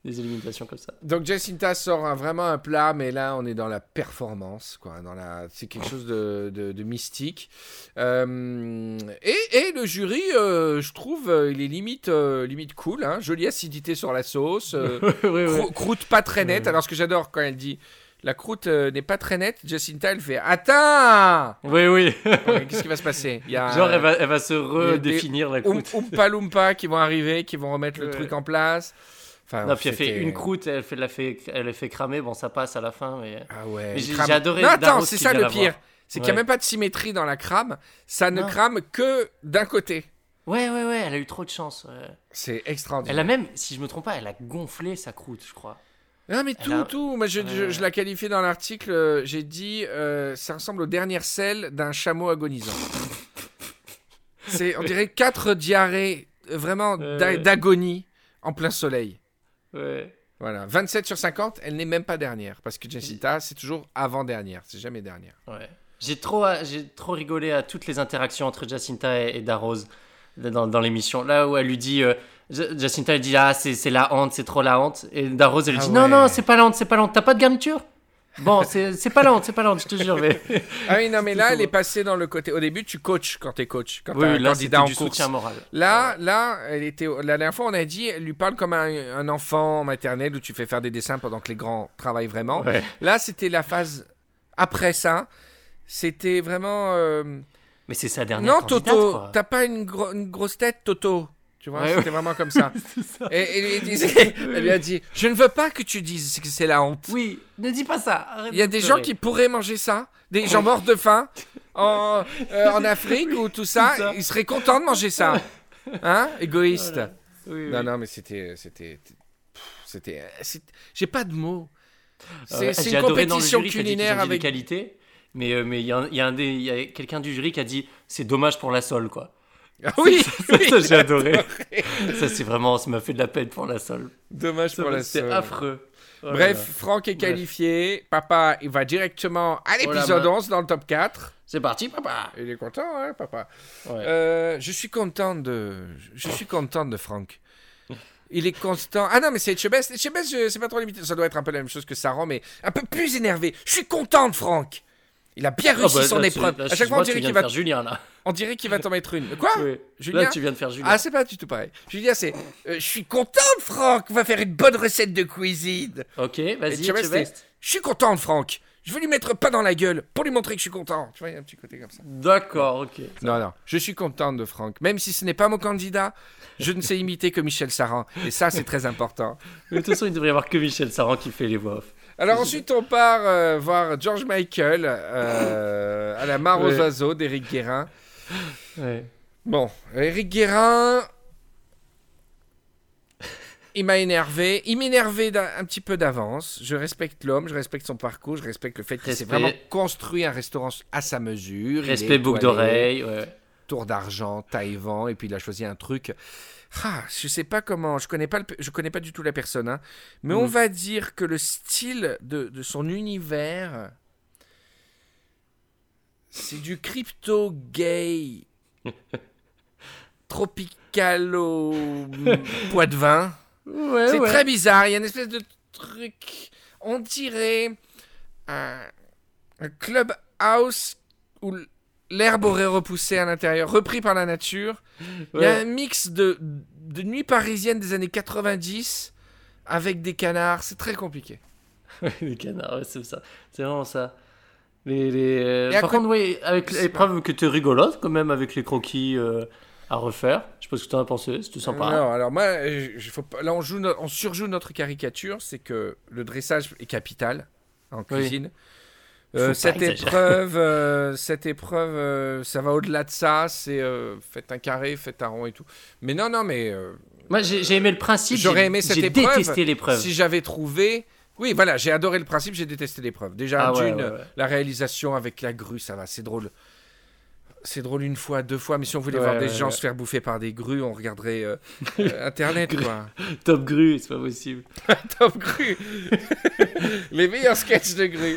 des éliminations comme ça. Donc Jacinta sort un- vraiment un plat, mais là on est dans la performance, quoi. Dans la, c'est quelque chose de, de- de mystique. Euh, et, et le jury, euh, je trouve, euh, il est limite, euh, limite cool. Hein. Jolie acidité sur la sauce, euh, oui, oui. crou- croûte pas très nette. Alors ce que j'adore quand elle dit la croûte euh, n'est pas très nette, Jacinta elle fait attends. Oui, oui. Qu'est-ce qui va se passer? Il y a Genre, elle va, elle va se redéfinir la croûte. Oompa Loompa qui vont arriver, qui vont remettre le truc en place. Enfin, non, puis elle fait une croûte, elle fait, la fait, elle fait cramer. Bon, ça passe à la fin, mais. Ah ouais. Mais j'ai- crame. adoré Non, attends, c'est ça le pire. C'est qu'il n'y a même pas de symétrie dans la crame. Ça ne Non. crame que d'un côté. Ouais, ouais, ouais, elle a eu trop de chance. ouais. C'est extraordinaire. Elle a même, si je me trompe pas, elle a gonflé sa croûte, je crois. Non, mais Elle tout, a- tout. Moi, je, Ouais. je la qualifiais dans l'article. euh, J'ai dit, euh, ça ressemble aux dernières selles d'un chameau agonisant. c'est, on dirait quatre diarrhées euh, vraiment d'agonie en plein soleil. Ouais. Voilà, 27 sur 50, elle n'est même pas dernière. Parce que Jessica, c'est toujours avant-dernière, c'est jamais dernière. Ouais. J'ai trop, j'ai trop rigolé à toutes les interactions entre Jacinta et, et Darroze dans, dans l'émission. Là où elle lui dit, euh, Ja- Jacinta elle dit ah c'est la honte, c'est trop la honte. Et Darroze elle lui Ah dit non non c'est pas la honte, c'est pas la honte. T'as pas de garniture? Bon c'est c'est pas la honte, c'est pas la honte, je te jure. Mais... Ah oui, non, mais là, elle est passée dans le côté. Au début, tu coaches quand t'es coach, quand oui, un là candidat en du course. soutien moral. Là, là, elle était. La dernière fois, on a dit, elle lui parle comme un, un enfant maternel où tu fais faire des dessins pendant que les grands travaillent vraiment. Ouais. Là, c'était la phase après ça. C'était vraiment. euh, Mais c'est sa dernière Non, Toto, t'as pas une, gro- une grosse tête, Toto? Tu vois, Ouais, c'était ouais. vraiment comme ça. Et, elle lui a dit Je ne veux pas que tu dises que c'est la honte. Oui, ne dis pas ça. arrête Il y a de des gens qui pourraient manger ça, des gens morts de faim en, euh, en Afrique ou tout ça, ils seraient contents de manger ça. Hein Égoïste. Voilà. Oui, oui. Non, non, mais c'était. C'était. J'ai pas de mots. C'est Euh, c'est j'ai une compétition jury culinaire avec. qualités. Mais euh, mais il y a, y a a quelqu'un du jury qui a dit c'est dommage pour la sol quoi. Ah oui, Ça, oui, ça, j'ai adoré. ça c'est vraiment ça m'a fait de la peine pour la sol. Dommage Ça, pour la C'était seule. affreux. Oh Bref, là. Franck est Bref. qualifié. Papa, il va directement à Oh l'épisode main. 11 dans le top 4. c'est parti papa. Il est content, hein, papa Ouais. Euh, Je suis content de. Je suis content de Franck. Il est constant. Ah non, mais c'est. Etchebest, je- c'est pas trop limité. Ça doit être un peu la même chose que Saran, mais un peu plus énervé. Je suis content de Franck. Il a bien Ah réussi bah, son là, épreuve. là, à chaque fois, on dirait qu'il va, faire Julien là. on dirait qu'il va t'en mettre une. Quoi Oui. Julien Là tu viens de faire Julien. Ah, c'est pas du tout pareil. Julien, c'est. euh, je suis content de Franck. Va faire une bonne recette de cuisine. ok, vas-y. Je suis content de Franck. Je veux lui mettre pas dans la gueule pour lui montrer que je suis content. Tu vois, il y a un petit côté comme ça. D'accord, ok. Non, non, je suis content de Franck. Même si ce n'est pas mon candidat, je ne sais imiter que Michel Saran. Et ça, c'est très important. Mais de toute façon, il devrait y avoir que Michel Saran qui fait les voix off. Alors ensuite, on part euh, voir George Michael euh, à la mare aux oiseaux d'Éric Guérin. Ouais. Bon, Éric Guérin, il m'a énervé. Il m'énervait un petit peu d'avance. Je respecte l'homme, je respecte son parcours, je respecte le fait qu'il s'est vraiment construit un restaurant à sa mesure. Respect boucle d'oreille. Ouais. tour d'argent, taille-vent, et puis il a choisi un truc. Ah, je sais pas comment, je connais pas, le- je connais pas du tout la personne, hein, mais on Mhm. va dire que le style de, de son univers, c'est du crypto gay, tropicalo poids de vin. Ouais, C'est ouais. très bizarre. Il y a une espèce de truc. On dirait un, un club house où l'herbe aurait repoussé à l'intérieur, repris par la nature. Il y a un mix de, de nuit parisienne des années 90 avec des canards. C'est très compliqué. les canards, ouais, c'est ça. C'est vraiment ça. Les, les, euh, Par contre, oui, avec l'épreuve que tu rigolote quand même avec les croquis euh, à refaire. Je sais pas ce que tu en as pensé, c'était sympa. Non, alors moi, je- faut pas- là on, joue no- on surjoue notre caricature, c'est que le dressage est capital en cuisine. Euh, pas cette épreuve, euh, cette épreuve, euh, ça va au-delà de ça. C'est euh, faites un carré, faites un rond et tout. Mais non, non, mais euh, Moi, j'ai aimé le principe. J'aurais aimé cette épreuve détesté l'épreuve. si j'avais trouvé, oui, voilà, j'ai adoré le principe, j'ai détesté l'épreuve. Déjà, Ah ouais, d'une, ouais, ouais. la réalisation avec la grue, ça va, c'est drôle. C'est drôle une fois, deux fois, mais si on voulait Ouais, voir des ouais, gens ouais. se faire bouffer par des grues, on regarderait euh, euh, Internet, quoi. Top grue, c'est pas possible. Top grues Les meilleurs sketchs de grues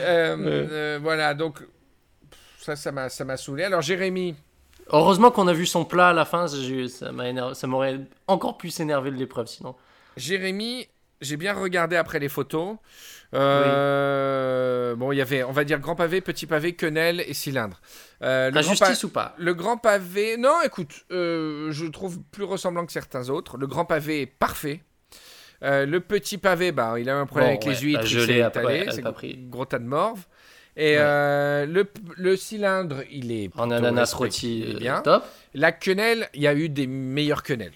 Euh, Voilà, donc ça, ça m'a ça m'a saoulé. Alors, Jérémy, Heureusement qu'on a vu son plat à la fin, ça m'a énervé- ça m'aurait encore plus énervé de l'épreuve sinon. Jérémy, j'ai bien regardé après les photos. Euh, Bon, il y avait, on va dire, grand pavé, petit pavé, quenelle et cylindre. Euh, le, Injustice ou pas le grand pavé, non, écoute, euh, je le trouve plus ressemblant que certains autres. Le grand pavé est parfait. Euh, le petit pavé, bah, il a un problème Bon, avec ouais, les huîtres, bah, il gelé, s'est étalé, c'est gros- tas de morve. Et Ouais. euh, le, le cylindre, il est En ananas rôti, bien. top. La quenelle, il y a eu des meilleures quenelles.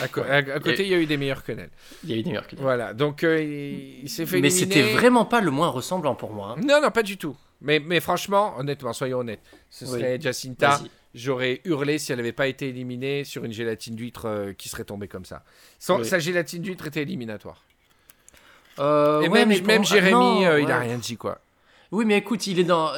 À, co- à- à côté, il y a eu des meilleures quenelles. Il y a eu des meilleurs que Voilà, donc euh, il, il s'est fait Mais c'était vraiment pas le moins ressemblant pour moi. hein. Non, non, pas du tout. Mais, mais franchement, honnêtement, soyons honnêtes, ce Oui. serait Jacinta. J'aurais hurlé si elle n'avait pas été éliminée sur une gélatine d'huître euh, qui serait tombée comme ça. Sans- Oui. Sa gélatine d'huître était éliminatoire. Euh, Et ouais, même, mais Jérémy, non, il a rien dit, quoi. Oui, mais écoute, il est dans.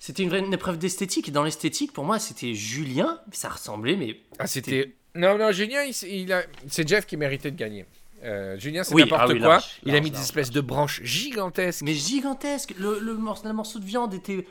C'était une, vraie- une épreuve d'esthétique. Et dans l'esthétique, pour moi, c'était Julien. Ça ressemblait, mais. Ah, c'était. Non, non, Julien, il, a... c'est Jeff qui méritait de gagner. Euh, Julien, c'est Oui, n'importe ah oui, quoi. large, il a large, mis des large, espèces de branches gigantesques. Mais gigantesque. Le, le, morceau, le morceau de viande était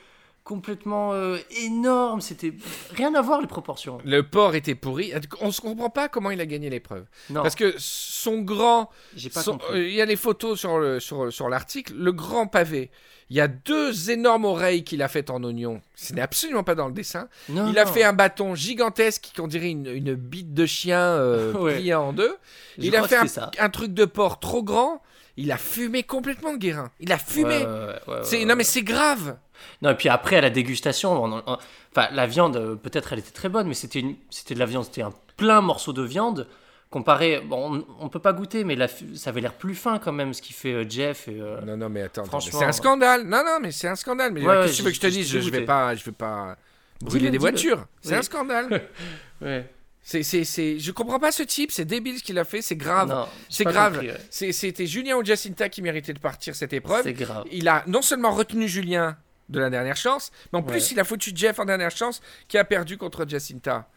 complètement euh, énorme. C'était rien à voir les proportions. Le porc était pourri. On ne comprend pas comment il a gagné l'épreuve. Non, Parce que son grand. j'ai pas son- compris. euh, Il y a les photos sur le- sur, sur l'article. Le grand pavé. Il y a deux énormes oreilles qu'il a faites en oignon. Ce n'est absolument pas dans le dessin. Non, il a non. fait un bâton gigantesque qu'on dirait une, une bite de chien euh, Ouais. pliée en deux. Je il a crois fait que un, c'est ça. un truc de porc trop grand. Il a fumé complètement guérin. Il a fumé. Ouais, ouais, ouais, ouais, C'est- ouais, non mais c'est grave. Non, et puis après, à la dégustation, on- on- enfin, la viande, euh, peut-être elle était très bonne, mais c'était une- c'était de la viande, c'était un plein morceau de viande. Comparé, bon, on, on peut pas goûter, mais la ça avait l'air plus fin quand même, ce qui fait euh, Jeff. Et, euh, Non non mais attends, Franchement, c'est un scandale. Non non mais c'est un scandale. Mais Ouais, qu'est-ce que tu veux que je te dise? je je vais pas je vais pas brûler des voitures. C'est Oui. un scandale. ouais. c'est c'est c'est je comprends pas ce type. C'est débile ce qu'il a fait. C'est grave. Non, C'est grave. compris, ouais. C'est- C'était Julien ou Jacinta qui méritait de partir cette épreuve. C'est grave. Il a non seulement retenu Julien de la dernière chance, mais en plus il a foutu Jeff en dernière chance qui a perdu contre Jacinta.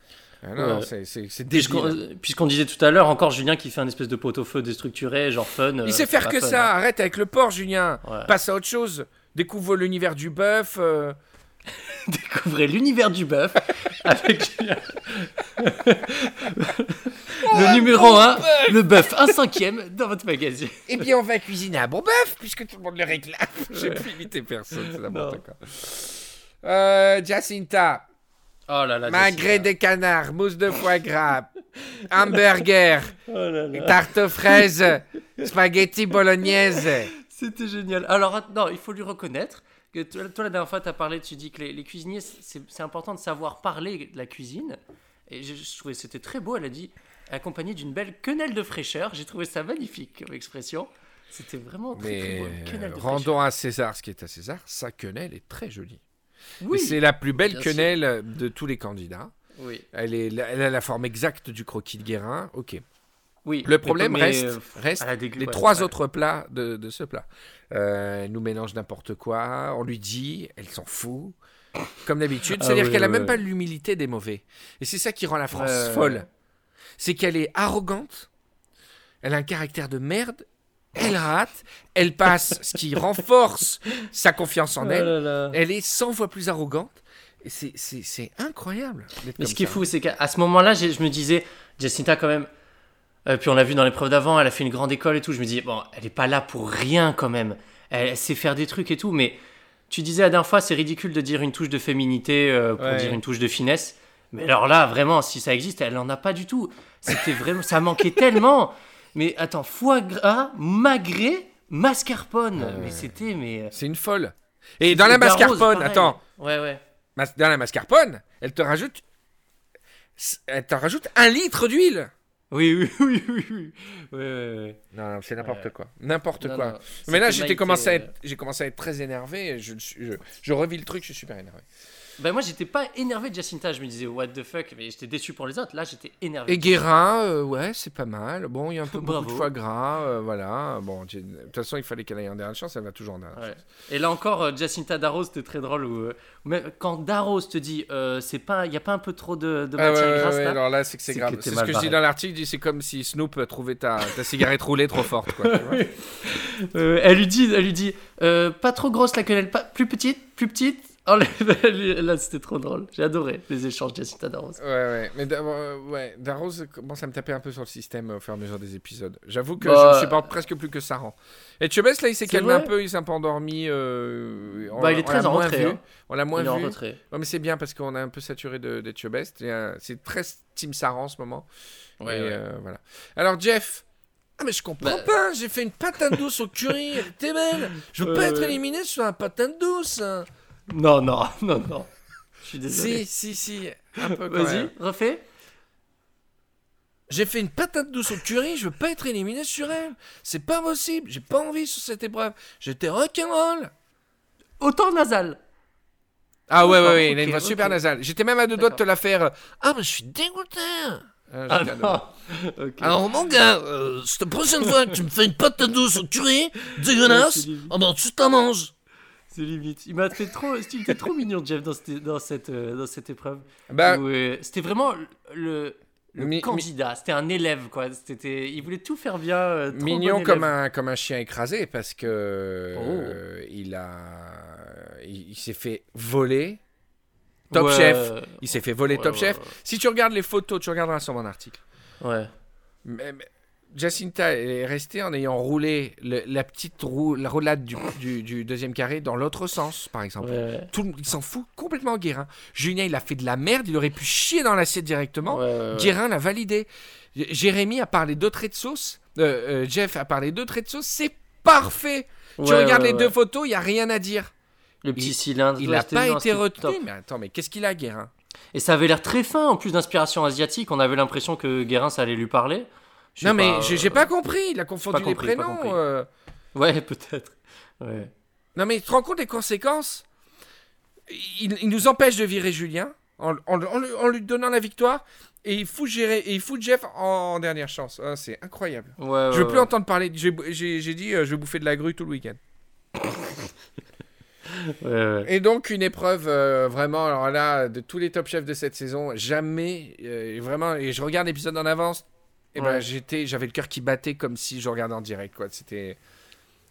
Ah non, Ouais. c'est- Puisqu'on euh, disait tout à l'heure, encore Julien qui fait un espèce de pot-au-feu déstructuré, genre fun. euh, Il sait faire que fun, ça. hein. Arrête avec le porc, Julien. Ouais. Passe à autre chose. Découvre l'univers du bœuf. euh. Découvrez l'univers du bœuf avec le numéro 1, le bœuf, un cinquième dans votre magazine. Eh bien, on va cuisiner un bon bœuf, puisque tout le monde le réclame. J'ai pu imiter personne, c'est n'importe quoi. Euh, Jacinta, Oh là là. magret des canards, mousse de foie gras, hamburger, Oh là là. tarte aux fraises, spaghetti bolognaise. C'était génial. Alors, non, il faut lui reconnaître que toi, toi, la dernière fois, tu as parlé, tu dis que les, les cuisiniers, c'est important de savoir parler de la cuisine. Et je, je trouvais que c'était très beau. Elle a dit, accompagné d'une belle quenelle de fraîcheur. J'ai trouvé ça magnifique comme expression. C'était vraiment très, très Mais beau. une quenelle euh, de rendons à César ce qui est à César. Sa quenelle est très jolie. Oui, C'est la plus belle sûr. quenelle de tous les candidats. oui, Elle, est, elle a la forme exacte du croquis de Guérin. Ok. Oui. Le problème reste, euh, reste les trois ouais. autres plats de, de ce plat. Euh, elle nous mélange n'importe quoi, on lui dit, elle s'en fout, comme d'habitude. Ah C'est-à-dire qu'elle a ouais, même pas l'humilité des mauvais. Et c'est ça qui rend la France folle. C'est qu'elle est arrogante, elle a un caractère de merde, elle rate, elle passe, ce qui renforce sa confiance en Oh elle. là là. Elle est 100 fois plus arrogante. C'est- incroyable. Mais ce qui est fou, c'est qu'à ce moment-là, je me disais, Jacinta, quand même. Euh, puis on l'a vu dans l'épreuve d'avant, elle a fait une grande école et tout. Je me dis, bon, elle est pas là pour rien quand même. Elle, elle sait faire des trucs et tout. Mais tu disais la dernière fois, c'est ridicule de dire une touche de féminité euh, pour Ouais. dire une touche de finesse. Mais alors là, vraiment, si ça existe, elle en a pas du tout. C'était vraiment, ça manquait tellement. Mais attends, foie gras, magret, mascarpone. Ouais. Mais c'était, mais. euh, C'est une folle. Et dans la mascarpone, attends, Ouais, ouais. Mas- dans la mascarpone, elle te rajoute, elle te rajoute un litre d'huile. Oui, oui, oui, oui, oui. Ouais, ouais, ouais. Non, non, c'est n'importe Ouais. quoi, n'importe quoi. non, Mais là, j'étais commencé à euh, être, j'ai commencé à être très énervé. et Je, je, je revis le truc, je suis super énervé. Bah, moi, j'étais pas énervé de Jacinta. Je me disais, what the fuck, mais j'étais déçu pour les autres. Là, j'étais énervé. Et Guérin, euh, ouais, c'est pas mal. Bon, il y a un peu beaucoup de foie gras, euh, voilà. Bon, de toute façon, il fallait qu'elle aille en dernière chance, elle va toujours en dernière Ouais. chance. Et là encore, euh, Jacinta Darrow, c'était très drôle. Où, euh, même quand Darrow te dit, euh, c'est pas, il y a pas un peu trop de, de Ah ouais, matière grasse ouais, là alors là, c'est que c'est grave. C'est ce que je dis dans l'article, c'est comme si Snoop a trouvé ta, ta cigarette roulée trop forte, quoi. tu vois. Euh, elle lui dit, elle lui dit, euh, pas trop grosse la quenelle, pas plus petite, plus petite. Oh, là, là, c'était trop drôle. J'ai adoré les échanges Jacinta Darrow. Ouais, ouais. Mais euh, ouais, Darroze commence à me taper un peu sur le système euh, au fur et à mesure des épisodes. J'avoue que Bah, je ne supporte presque plus que Saran. Et Chebest, là, il s'est calmé un peu, il s'est un peu endormi. euh, on- Bah, il est très en retrait, hein. On l'a moins Il est en vu. retrait. Ouais, mais c'est bien parce qu'on a un peu saturé de, de C'est très Team Saran en ce moment. Ouais, Et, ouais. euh, voilà. Alors, Jeff. Ah, mais je comprends Bah- pas. J'ai fait une patate douce au curry. Était belle. Je veux pas être éliminé sur un patate douce. hein. Non, non, non, non. Je suis désolé. Si, si, si. Un peu quand Vas-y, refais. J'ai fait une patate douce au curry, je veux pas être éliminé sur elle. C'est pas possible, j'ai pas envie sur cette épreuve. J'étais rock'n'roll. Autant nasal. Ah ouais, ouais, ouais, il a une voix super nasale. J'étais même à deux doigts de te la faire. euh, Ah, mais je suis dégoûté. Ah, Ah j'étais à deux doigts. non. Ok. Alors, mon gars, euh, cette prochaine fois que tu me fais une patate douce au curry, dégueulasse, oh ben tu t'en manges. C'est limite. Il m'a fait trop. Il était trop mignon, Jeff, dans cette, dans cette, euh, dans cette épreuve. Bah, euh, c'était vraiment le, le Mi- candidat. C'était un élève, quoi. C'était, il voulait tout faire bien. euh, trop mignon bon comme un, comme un chien écrasé parce que Oh. euh, il a. Il, il s'est fait voler. Top Ouais, Chef. Il s'est fait voler ouais, Top ouais, Chef. Si tu regardes les photos, tu regarderas sur mon article. Ouais. Mais- mais Jacinta est restée en ayant roulé le- la petite roue, la roulade du, du- du deuxième carré dans l'autre sens, par exemple. Ouais, ouais. Tout il s'en fout complètement, Guérin. Julien, il a fait de la merde, il aurait pu chier dans l'assiette directement. Ouais. Guérin l'a validé. Jérémy a parlé deux traits de sauce. Euh, euh, Jeff a parlé deux traits de sauce. C'est parfait. tu regardes les deux photos, il n'y a rien à dire. Le petit Il- cylindre. Il n'a pas été retenu. top. Mais attends, mais qu'est-ce qu'il a, Guérin? Et ça avait l'air très fin en plus d'inspiration asiatique. On avait l'impression que Guérin, ça allait lui parler. Non, mais j'ai euh, pas compris. Il a confondu les compris, pas prénoms. euh. Ouais, peut-être. Ouais. Non, mais tu te rends compte des conséquences? Il, il nous empêche de virer Julien en, en- en lui- en lui donnant la victoire et il fout, Géré- et il fout Jeff en, dernière chance. Ah, c'est incroyable. Ouais, je veux ouais, plus ouais. entendre parler. J'ai dit, euh, je vais bouffer de la grue tout le week-end. Ouais, ouais. Et donc, une épreuve euh, vraiment, alors là, de tous les top chefs de cette saison, jamais, euh, vraiment, et je regarde l'épisode en avance, et ben Ouais. j'étais, j'avais le cœur qui battait comme si je regardais en direct, quoi. C'était.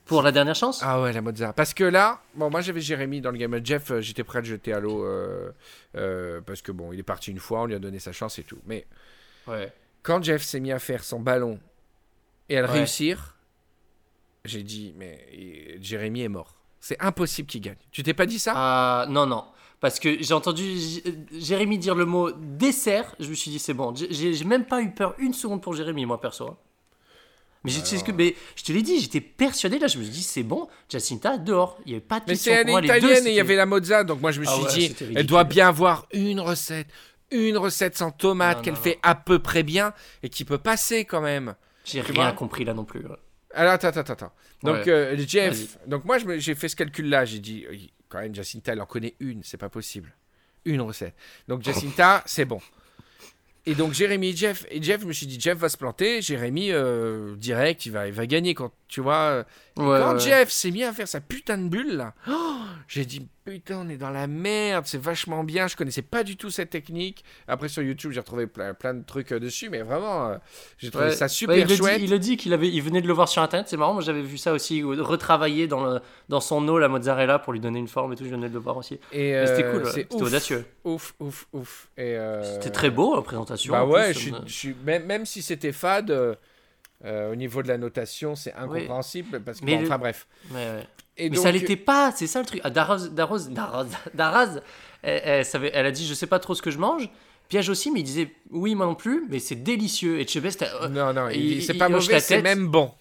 Pour la dernière chance? Ah ouais, la Mozart. Parce que là, bon, moi j'avais Jérémy dans le game. Jeff, euh, j'étais prêt à le jeter à l'eau. euh, euh, parce que bon, il est parti une fois, on lui a donné sa chance et tout. Mais Ouais. quand Jeff s'est mis à faire son ballon et à le Ouais. réussir, j'ai dit, mais Jérémy est mort. C'est impossible qu'il gagne. Tu t'es pas dit ça? Ah, non, non. Parce que j'ai entendu Jérémy dire le mot dessert. Je me suis dit, c'est bon. J'ai même pas eu peur une seconde pour Jérémy, moi, perso. hein. Mais, ce que, mais je te l'ai dit, j'étais persuadé. Là, je me suis dit, c'est bon. Jacinta, dehors. Il n'y avait pas de Mais c'est elle italienne et il y avait la Mozza, donc moi je me Ah suis ouais, dit, elle doit bien avoir une recette, une recette sans tomate qu'elle fait à peu près bien et qui peut passer quand même. J'ai rien compris là non plus. Alors attends, attends, attends. Donc Ouais. euh, Jeff, donc moi je j'ai fait ce calcul-là, j'ai dit, quand même Jacinta, elle en connaît une, c'est pas possible. Une recette. Donc Jacinta, c'est bon. Et donc Jérémy et Jeff, et Jeff, je me suis dit, Jeff va se planter, Jérémy, euh, direct, il va, il va gagner quand, tu vois. Ouais, quand ouais. Jeff s'est mis à faire sa putain de bulle là, oh, j'ai dit putain on est dans la merde, c'est vachement bien, je connaissais pas du tout cette technique. Après sur YouTube j'ai retrouvé plein, plein de trucs euh, dessus, mais vraiment euh, j'ai trouvé Ouais. ça super il, le chouette. dit, il le dit qu'il avait, il venait de le voir sur internet. C'est marrant, moi j'avais vu ça aussi, ou retravailler dans, le, dans son eau la mozzarella pour lui donner une forme et tout. Je venais de le voir aussi. Et C'était euh, cool, c'était audacieux. Ouf, ouf, ouf. Et euh, C'était très beau la présentation. Bah ouais, plus, je je même, même si c'était fade, euh, au niveau de la notation, c'est Oui. incompréhensible. Parce que, Mais bon, le- enfin bref. ouais, ouais. Et Mais donc, ça l'était pas, c'est ça le truc. Ah, Daraz, Daraz, Daraz, Daraz, elle, elle savait- elle a dit je sais pas trop ce que je mange. Piège aussi, mais il disait oui, moi non plus, mais c'est délicieux. Et Chebest, euh, Non, non, il- il- c'est il pas hoche mauvais, c'est même bon.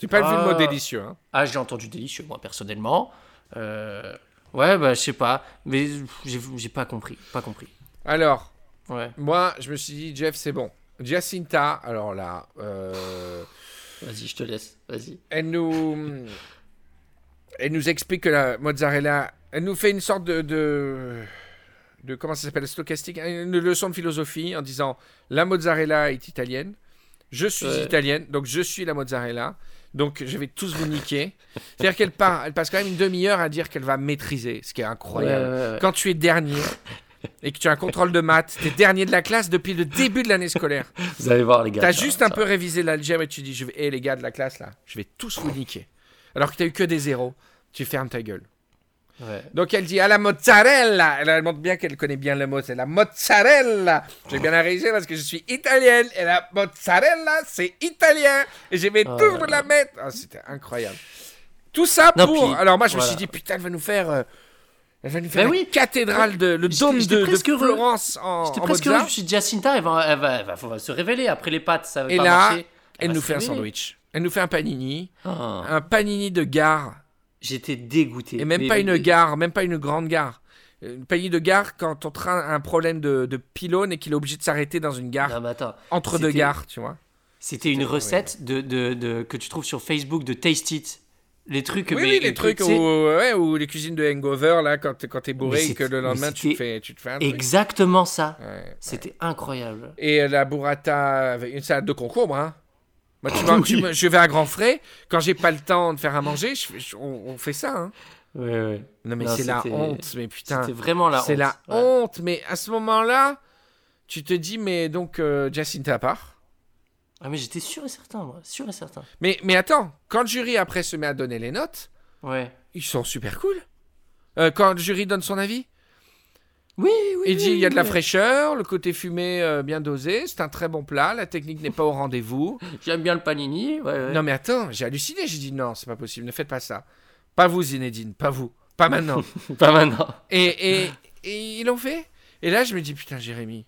J'ai pas vu le mot Ah. délicieux. Hein. ah, j'ai entendu délicieux, moi personnellement. Euh, ouais, bah je sais pas, mais j'ai j'ai pas compris, pas compris. Alors, Ouais, moi, je me suis dit, Jeff, c'est bon. Jacinta, alors là, euh, vas-y, je te laisse, vas-y. elle nous. Elle nous explique que la mozzarella. Elle nous fait une sorte de. de- de comment ça s'appelle, stochastique, une leçon de philosophie en disant la mozzarella est italienne, je suis Ouais. italienne, donc je suis la mozzarella, donc je vais tous vous niquer. C'est-à-dire qu'elle part, elle passe quand même une demi-heure à dire qu'elle va maîtriser, ce qui est incroyable. Ouais, ouais, ouais. Quand tu es dernier et que tu as un contrôle de maths, t'es dernier de la classe depuis le début de l'année scolaire. Vous allez voir, les gars. T'as juste un peu révisé l'algèbre et tu dis, je vais, hé les gars de la classe là, je vais tous vous niquer. Alors que t'as eu que des zéros, tu fermes ta gueule. Ouais. Donc elle dit à la mozzarella. Elle, elle montre bien qu'elle connaît bien le mot, c'est la mozzarella. J'ai bien réussi parce que je suis italienne et la mozzarella c'est italien et je vais Oh tout vous la mettre. Ah, C'était incroyable. Tout ça Non, pour. puis, Alors moi je me suis dit putain elle va nous faire. euh, Elle va nous faire Ben la oui. cathédrale de le dôme de, de presque heureux. Florence en, J'étais presque heureux, je me suis dit, Jacinta, elle va, elle va, elle va, se révéler après les pâtes, ça va Et pas là, marcher. Elle nous fait un sandwich. Elle nous fait un panini, Ah, un panini de gare J'étais dégoûté. Et même Mais- pas une mais- gare, même pas une grande gare. Une panini de gare quand ton train a un problème de, de pylône et qu'il est obligé de s'arrêter dans une gare Non, attends. entre deux gares, tu vois. C'était une recette de, de, de- que tu trouves sur Facebook de Taste It. Les trucs, Oui, mais- oui, les trucs où, sais, ouais, où les cuisines de hangover, là, quand, t'es- quand t'es bourré et que le lendemain tu te, fais, tu te fais un truc. Exactement ça. Ouais. C'était incroyable. Et euh, la burrata avec une salade de concombre, hein. Moi, tu vois, tu Oui. me- je vais à grands frais. Quand j'ai pas le temps de faire à manger, je fais- je- on, on fait ça. Hein. Ouais. Non, mais c'est la honte. Mais putain, C'était vraiment la c'est honte. la Ouais. honte. Mais à ce moment-là, tu te dis, mais donc, euh, Jacinta part. Ah, mais j'étais sûr et certain, moi. Sûr et certain. Mais, mais attends, quand le jury après se met à donner les notes, Ouais. ils sont super cool. Euh, quand le jury donne son avis, Oui, oui. il dit oui, il y a de la oui. fraîcheur, le côté fumé euh, bien dosé, c'est un très bon plat, la technique n'est pas au rendez-vous. J'aime bien le panini. Ouais, ouais. Non mais attends, j'ai halluciné, j'ai dit non, c'est pas possible, ne faites pas ça. Pas vous Zinedine, pas vous, pas maintenant. Pas maintenant. et, et, et ils l'ont fait. Et là je me dis putain Jérémy,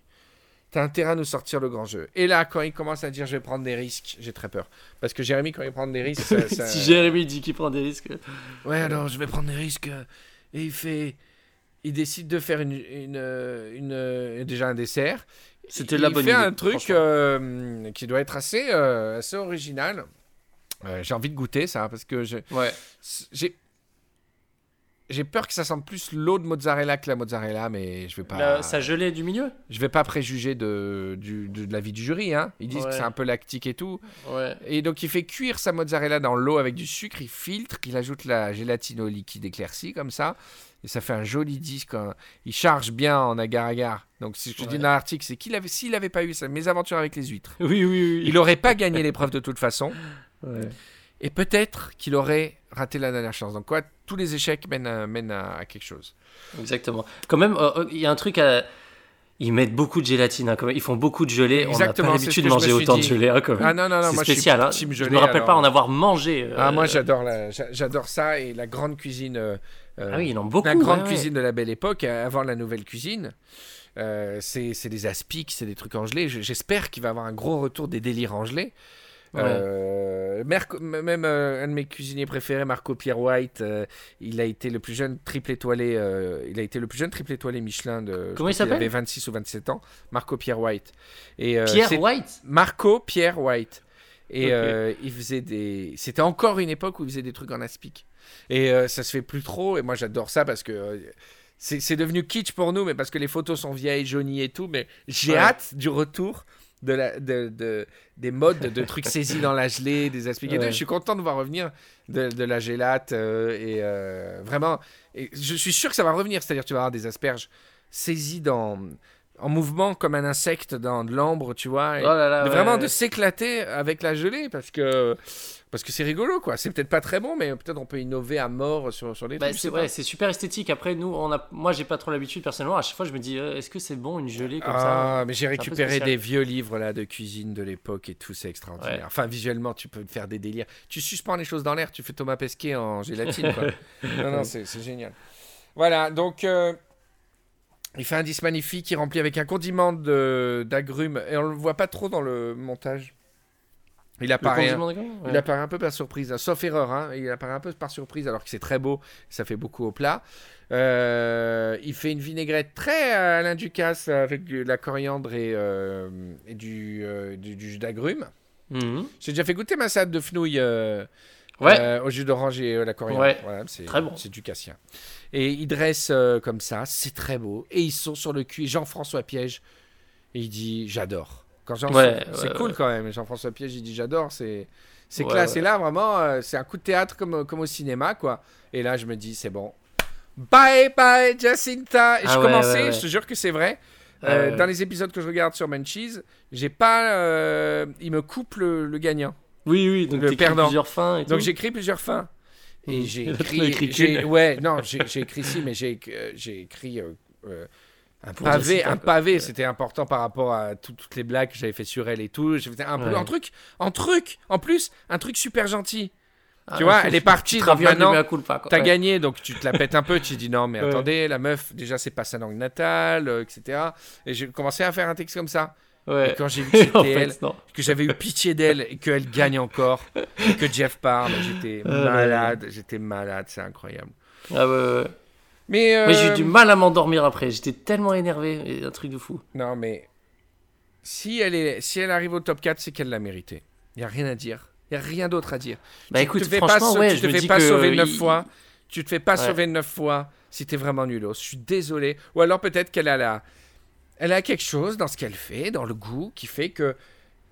t'as intérêt à nous sortir le grand jeu. Et là quand il commence à dire je vais prendre des risques, j'ai très peur. Parce que Jérémy quand il prend des risques, ça- ça- Si Jérémy dit qu'il prend des risques. Ouais, alors je vais prendre des risques. Et il fait. Il décide de faire une, une, une, déjà un dessert. C'était il la bonne fait idée, un truc euh, qui doit être assez, euh, assez original. Euh, j'ai envie de goûter ça parce que je- Ouais. j'ai. J'ai peur que ça sente plus l'eau de mozzarella que la mozzarella, mais je vais pas. La- ça gelait du milieu? Je vais pas préjuger de, du, de, de l'avis du jury. Hein. Ils disent Ouais. que c'est un peu lactique et tout. Ouais. Et donc il fait cuire sa mozzarella dans l'eau avec du sucre, il filtre, il ajoute la gélatine au liquide éclairci comme ça, et ça fait un joli disque. hein. Il charge bien en agar-agar. Donc si je Ouais. dis dans l'article, c'est qu'il avait, s'il n'avait pas eu ça, mes aventures avec les huîtres, Oui, oui, oui. il n'aurait pas gagné l'épreuve de toute façon, et peut-être qu'il aurait raté la dernière chance. Donc quoi, tous les échecs mènent à, mènent à- à quelque chose. Exactement. Quand même, euh, euh, il y a un truc à. Ils mettent beaucoup de gélatine, hein, quand même. ils font beaucoup de gelée. On n'a Exactement, pas l'habitude de manger autant de gelée. hein, quand même. Ah non, non, non, c'est moi je spécial. hein. Je gelée, me rappelle alors. pas en avoir mangé. euh, Ah moi j'adore la, j'a- j'adore ça et la grande cuisine. euh, Ah oui, ils en ont beaucoup. la grande ouais, ouais. cuisine de la belle époque, avant la nouvelle cuisine. C'est des aspics, c'est des trucs en gelée. J'espère qu'il va y avoir un gros retour des délires en gelée. Ouais. Euh, Merco- même euh, un de mes cuisiniers préférés, Marco Pierre White, euh, il a été le plus jeune triple étoilé. il a été le plus jeune triple étoilé Michelin de. Comment il s'appelle avait 26 ou 27 ans. Marco Pierre White. Et Pierre White Marco Pierre White. Et Ok. euh, il faisait des. C'était encore une époque où il faisait des trucs en aspic. Et ça se fait plus trop. Et moi, j'adore ça parce que c'est c'est devenu kitsch pour nous, mais parce que les photos sont vieilles, jaunies et tout. Mais j'ai Ouais. hâte du retour de la, de, de- des modes de trucs saisis dans la gelée, des tout. Ouais. Je suis content de voir revenir de, de la gélate. euh, et euh, vraiment, et je suis sûr que ça va revenir. C'est-à-dire, tu vas avoir des asperges saisies dans. En mouvement comme un insecte dans de l'ambre, tu vois. et- Oh là là. de ouais, vraiment ouais. de s'éclater avec la gelée parce que parce que c'est rigolo quoi. C'est peut-être pas très bon mais peut-être on peut innover à mort sur, sur les Bah, trucs c'est ouais, c'est super esthétique. Après, nous, on a, moi, j'ai pas trop l'habitude personnellement. À chaque fois, je me dis, euh, est-ce que c'est bon une gelée comme ah ça mais j'ai récupéré des vieux livres là de cuisine de l'époque et tout c'est extraordinaire. Ouais. enfin visuellement tu peux faire des délires. Tu suspends les choses dans l'air tu fais Thomas Pesquet en gélatine quoi. Non non c'est génial. Voilà donc euh, il fait un disque magnifique il remplit avec un condiment d'agrumes et on le voit pas trop dans le montage il apparaît Il apparaît un peu par surprise, sauf erreur. hein, Il apparaît un peu par surprise alors que c'est très beau. Ça fait beaucoup au plat. Euh, il fait une vinaigrette très euh, Alain Ducasse avec de la coriandre et, euh, et du, euh, du, du jus d'agrumes. Mhm. J'ai déjà fait goûter ma salade de fenouil Ouais. Au jus d'orange et la coriandre. Ouais. Voilà, c'est Très bon. C'est du Cassien. Et ils dressent euh, comme ça, c'est très beau. Et ils sont sur le cul. Jean-François Piège, et il dit j'adore. Quand Jean Ouais, c'est ouais, cool ouais. quand même. Jean-François Piège, il dit j'adore. C'est c'est classe. Et là, vraiment, euh, c'est un coup de théâtre comme, comme au cinéma, quoi. Et là, je me dis c'est bon. Bye bye Jacinta. Et Ah je commençais, je te jure que c'est vrai. Euh. Dans les épisodes que je regarde sur Munchies, j'ai pas. euh, il me coupe le, le gagnant. Oui, oui, donc Le perdant. plusieurs fins et Donc écrit plusieurs fins. Et Mhm. j'ai écrit. ouais, non, j'ai écrit si, mais j'ai écrit. Un Pour pavé, un pavé, Ouais. c'était important par rapport à tout- toutes les blagues que j'avais fait sur elle et tout. J'ai fait un peu Ouais. un truc, un truc, en plus, un truc super gentil. Ah, tu vois, elle est partie, tu donc maintenant. T'as Ouais. gagné, donc tu te la pètes un peu. Tu dis non, mais Ouais. attendez, la meuf, déjà, c'est pas sa langue natale, euh, etc. Et j'ai commencé à faire un texte comme ça. Ouais. Et quand j'ai vu que c'était en elle, fait, non. que j'avais eu pitié d'elle et qu'elle gagne encore, et que Jeff parle, j'étais Ah, malade, j'étais malade, c'est incroyable. Ah ouais, ouais. Mais, euh, j'ai eu du mal à m'endormir après. J'étais tellement énervé. Un truc de fou. Non, mais si elle, est, si elle arrive au top 4, c'est qu'elle l'a mérité. Il n'y a rien à dire. Il n'y a rien d'autre à dire. Bah tu écoute, te fais pas, franchement, sau- ouais, tu te fais pas sauver neuf il- fois. Tu te fais pas Ouais. sauver neuf fois si t'es vraiment nulos. Je suis désolé. Ou alors peut-être qu'elle a la... Elle a quelque chose dans ce qu'elle fait, dans le goût, qui fait que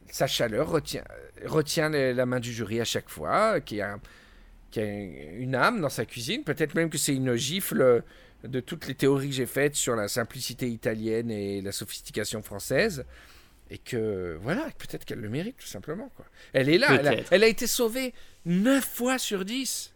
sa chaleur retient, retient la main du jury à chaque fois, qui a, qui a une âme dans sa cuisine. Peut-être même que c'est une gifle de toutes les théories que j'ai faites sur la simplicité italienne et la sophistication française. Et que, voilà, peut-être qu'elle le mérite, tout simplement. Quoi. Elle est là, elle a, elle a été sauvée 9 fois sur 10.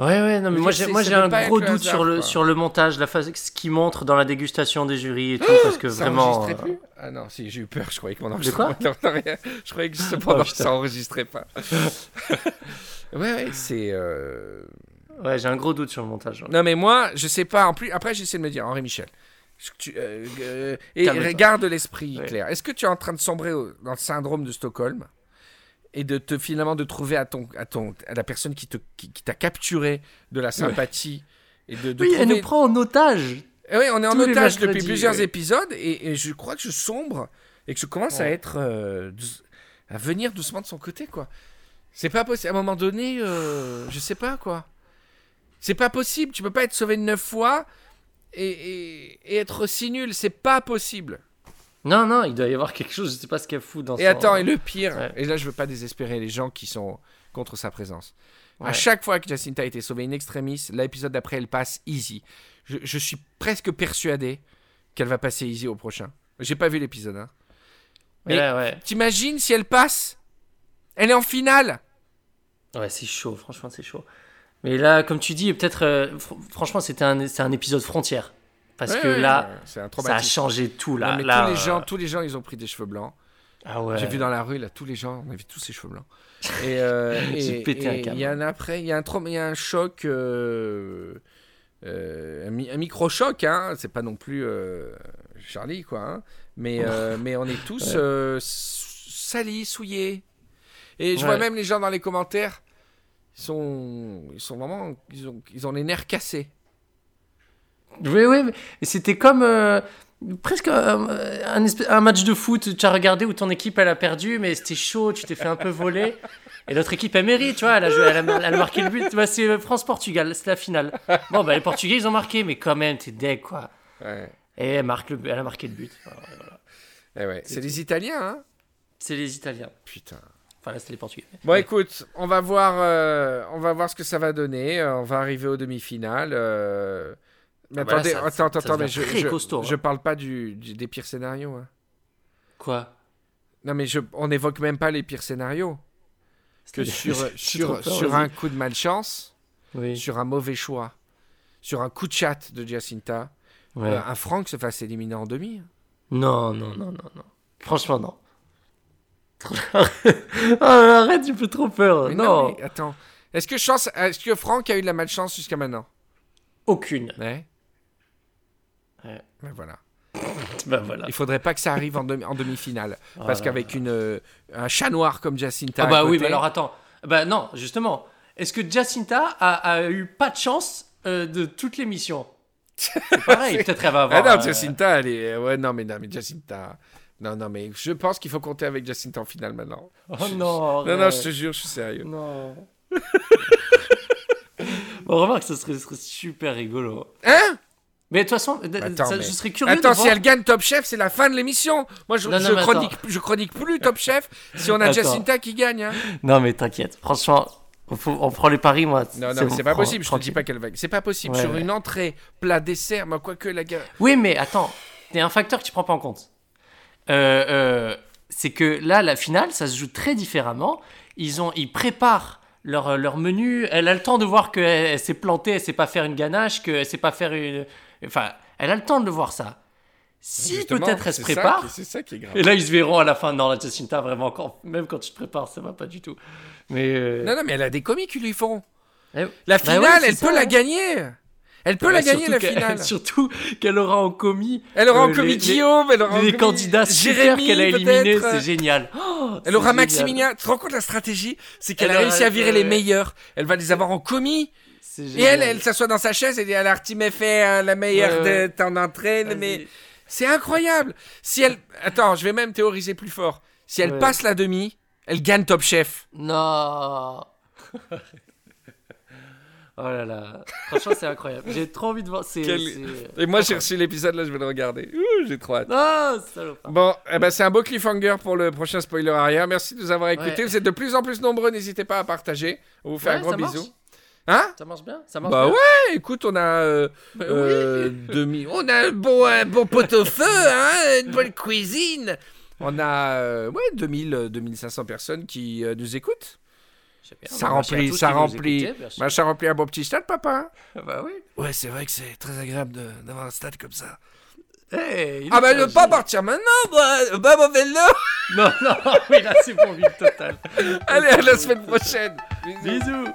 Ouais, ouais, non, mais moi j'ai, un gros doute sur le, quoi. sur le montage, la phase, ce qui montre dans la dégustation des jurys et tout, parce que vraiment. euh, plus? Ah non, si, j'ai eu peur, je croyais que mon quoi enregistrement... Non, non, rien. Je croyais que justement, Oh, ça enregistrait pas. ouais, ouais, c'est... euh, Ouais, j'ai un gros doute sur le montage. Non, mais moi, je sais pas. En plus, après, j'essaie de me dire, Henri Michel. tu- euh, euh, et regarde l'esprit Ouais. clair. Est-ce que tu es en train de sombrer au- dans le syndrome de Stockholm? Et de te finalement de trouver à ton à ton à la personne qui te qui, qui t'a capturé de la sympathie et de, de Oui, elle nous prend en otage. Eh oui, on est en tous otage depuis plusieurs ouais. épisodes et, et je crois que je sombre et que je commence à être euh, à venir doucement de son côté quoi. C'est pas possible. À un moment donné, euh, je sais pas quoi. C'est pas possible. Tu peux pas être sauvé neuf fois et, et- et être si nul. C'est pas possible. Non, non, il doit y avoir quelque chose, je sais pas ce qu'elle fout dans Et son- attends, et le pire, Ouais. et là je veux pas désespérer les gens qui sont contre sa présence. À chaque fois que Jacinta a été sauvée in extremis, l'épisode d'après elle passe easy. Je, je suis presque persuadé qu'elle va passer easy au prochain. J'ai pas vu l'épisode. Hein. Mais- Ouais. T'imagines si elle passe? Elle est en finale Ouais, c'est chaud, franchement, c'est chaud. Mais là, comme tu dis, peut-être, euh, fr- franchement, c'était un épisode frontière. Parce Ouais, que là, ça a changé tout. Là, Non, là, tous les euh, gens, tous les gens, ils ont pris des cheveux blancs. Ah ouais. J'ai vu dans la rue là, tous les gens, on a vu tous ces cheveux blancs. Et euh, J'ai et- pété un et câble. Il y a un après, il y a un il y a un choc, euh, euh, un, mi- un micro choc, hein. C'est pas non plus euh, Charlie quoi, hein. Mais euh, mais on est tous Ouais. salis, souillés. Et je Ouais. vois même les gens dans les commentaires, ils sont, ils sont vraiment, ils ont, ils ont les nerfs cassés. Oui, oui, mais c'était comme euh, presque un, un match de foot. Tu as regardé où ton équipe elle a perdu, mais c'était chaud, tu t'es fait un peu voler. Et l'autre équipe elle mérite, tu vois, elle a, joué, elle a, elle a marqué le but. Bah, c'est France-Portugal, c'est la finale. Bon, bah les Portugais ils ont marqué, mais quand même, t'es deg quoi. Ouais. Et elle, marque le, elle a marqué le but. Voilà. Eh ouais. C'est les Italiens, hein? C'est les Italiens. Putain. Enfin là, c'est les Portugais. Bon, écoute, on va voir, euh, on va voir ce que ça va donner. Euh, on va arriver aux demi-finales. euh. Mais Ah bah là, attendez, ça- attends, attends, mais je, je, costaud, je hein. parle pas du, du- des pires scénarios. hein. Quoi? Non, mais je, on n'évoque même pas les pires scénarios. Que sur, sur, peur, sur un coup de malchance, Oui. sur un mauvais choix, sur un coup de chat de Jacinta, Ouais. euh, un Franck se fasse éliminer en demi. Non, non, non, non, non. Franchement, non. Oh, arrête, tu fais trop peur. Mais non, mais attends. Est-ce que, chance, que Franck a eu de la malchance jusqu'à maintenant? Aucune. Ouais. Ouais. Ben voilà. Ben voilà. Il faudrait pas que ça arrive en, demi- en demi-finale. Parce qu'avec une, euh, un chat noir comme Jacinta. Ah à bah oui, mais alors attends. Bah non, justement. Est-ce que Jacinta a, a eu pas de chance euh, de toute l'émission? C'est pareil, peut-être elle va avoir... Ah non, euh, Jacinta, elle est. Ouais, non, mais, non, mais Jacinta. Non, non, mais je pense qu'il faut compter avec Jacinta en finale maintenant. Oh non Non, non, je te jure, je suis sérieux. Non. Bon, remarque, serait, ça serait super rigolo. Hein? Mais de toute façon, d- Attends, ça- mais- je serais curieux Attends, de si voir... elle gagne Top Chef, c'est la fin de l'émission. Moi, je, Non, non, je mais chronique, attends. je chronique plus Top Chef si on a. Jacinta qui gagne. hein. Non, mais t'inquiète. Franchement, on, faut- on prend les paris, moi. Non, non, c'est mais bon, pas possible. Je te dis pas qu'elle va. C'est pas possible. Ouais, Sur ouais. une entrée, plat, dessert, moi, quoique la gagne. Oui, mais attends, il y a un facteur que tu prends pas en compte. Euh, euh, c'est que là, la finale, ça se joue très différemment. Ils, ont, ils préparent leur, leur menu. Elle a le temps de voir qu'elle elle s'est plantée, elle sait pas faire une ganache, qu'elle sait pas faire une. Enfin, elle a le temps de voir ça. Si peut-être elle se prépare. C'est ça qui est grave. Et là, ils se verront à la fin. Non, la Jacinta, vraiment, encore, même quand tu te prépares, ça va pas du tout. Mais. euh, Non, non, mais elle a des commis qui lui font. eh- La Bah finale, ouais, elle ça, peut la gagner. Elle peut la Ouais, gagner, la finale. Surtout qu'elle aura en commis. Elle aura en euh, commis les- Guillaume, elle aura en les commis candidats Jérémy, qu'elle a éliminés, c'est génial. Oh, Elle c'est aura génial. Maximilien. Tu te rends compte la stratégie C'est qu'elle Elle a réussi à virer les ouais. meilleurs. Elle va les avoir en commis. Et elle, elle s'assoit dans sa chaise et dit Alors, tu m'as fait euh, la meilleure Ouais, ouais. de ton. Vas-y. Mais c'est incroyable. Si elle. Attends, je vais même théoriser plus fort. Si elle Ouais. passe la demi, elle gagne Top Chef. Non. oh là là. Franchement, c'est incroyable. J'ai trop envie de voir. C'est. Quel- c'est- Et moi, j'ai reçu l'épisode là, je vais le regarder. Ouh, j'ai trop hâte. Non, salopard. Bon, eh ben, c'est un beau cliffhanger pour le prochain spoiler arrière. Merci de nous avoir écoutés. Ouais. Vous êtes de plus en plus nombreux. N'hésitez pas à partager. On vous fait Ouais, un gros marche. Hein? Ça marche bien? Ça marche Bah bien? ouais, écoute, on a euh, Bah euh, demi, on a un bon, un bon pot-au-feu, hein, une bonne cuisine. On a euh, ouais 2000, euh, 2500 personnes qui euh, nous écoutent. Bien. Ça remplit, ça remplit, bah, ça remplit un beau petit stade, papa. Bah oui. Ouais, c'est vrai que c'est très agréable de- d'avoir un stade comme ça. Hey, Ah bah ne pas partir maintenant, bah, bah vélo. Non, non, oui, là, c'est pour vite total. Allez, à la semaine prochaine. Bisous. Bisous.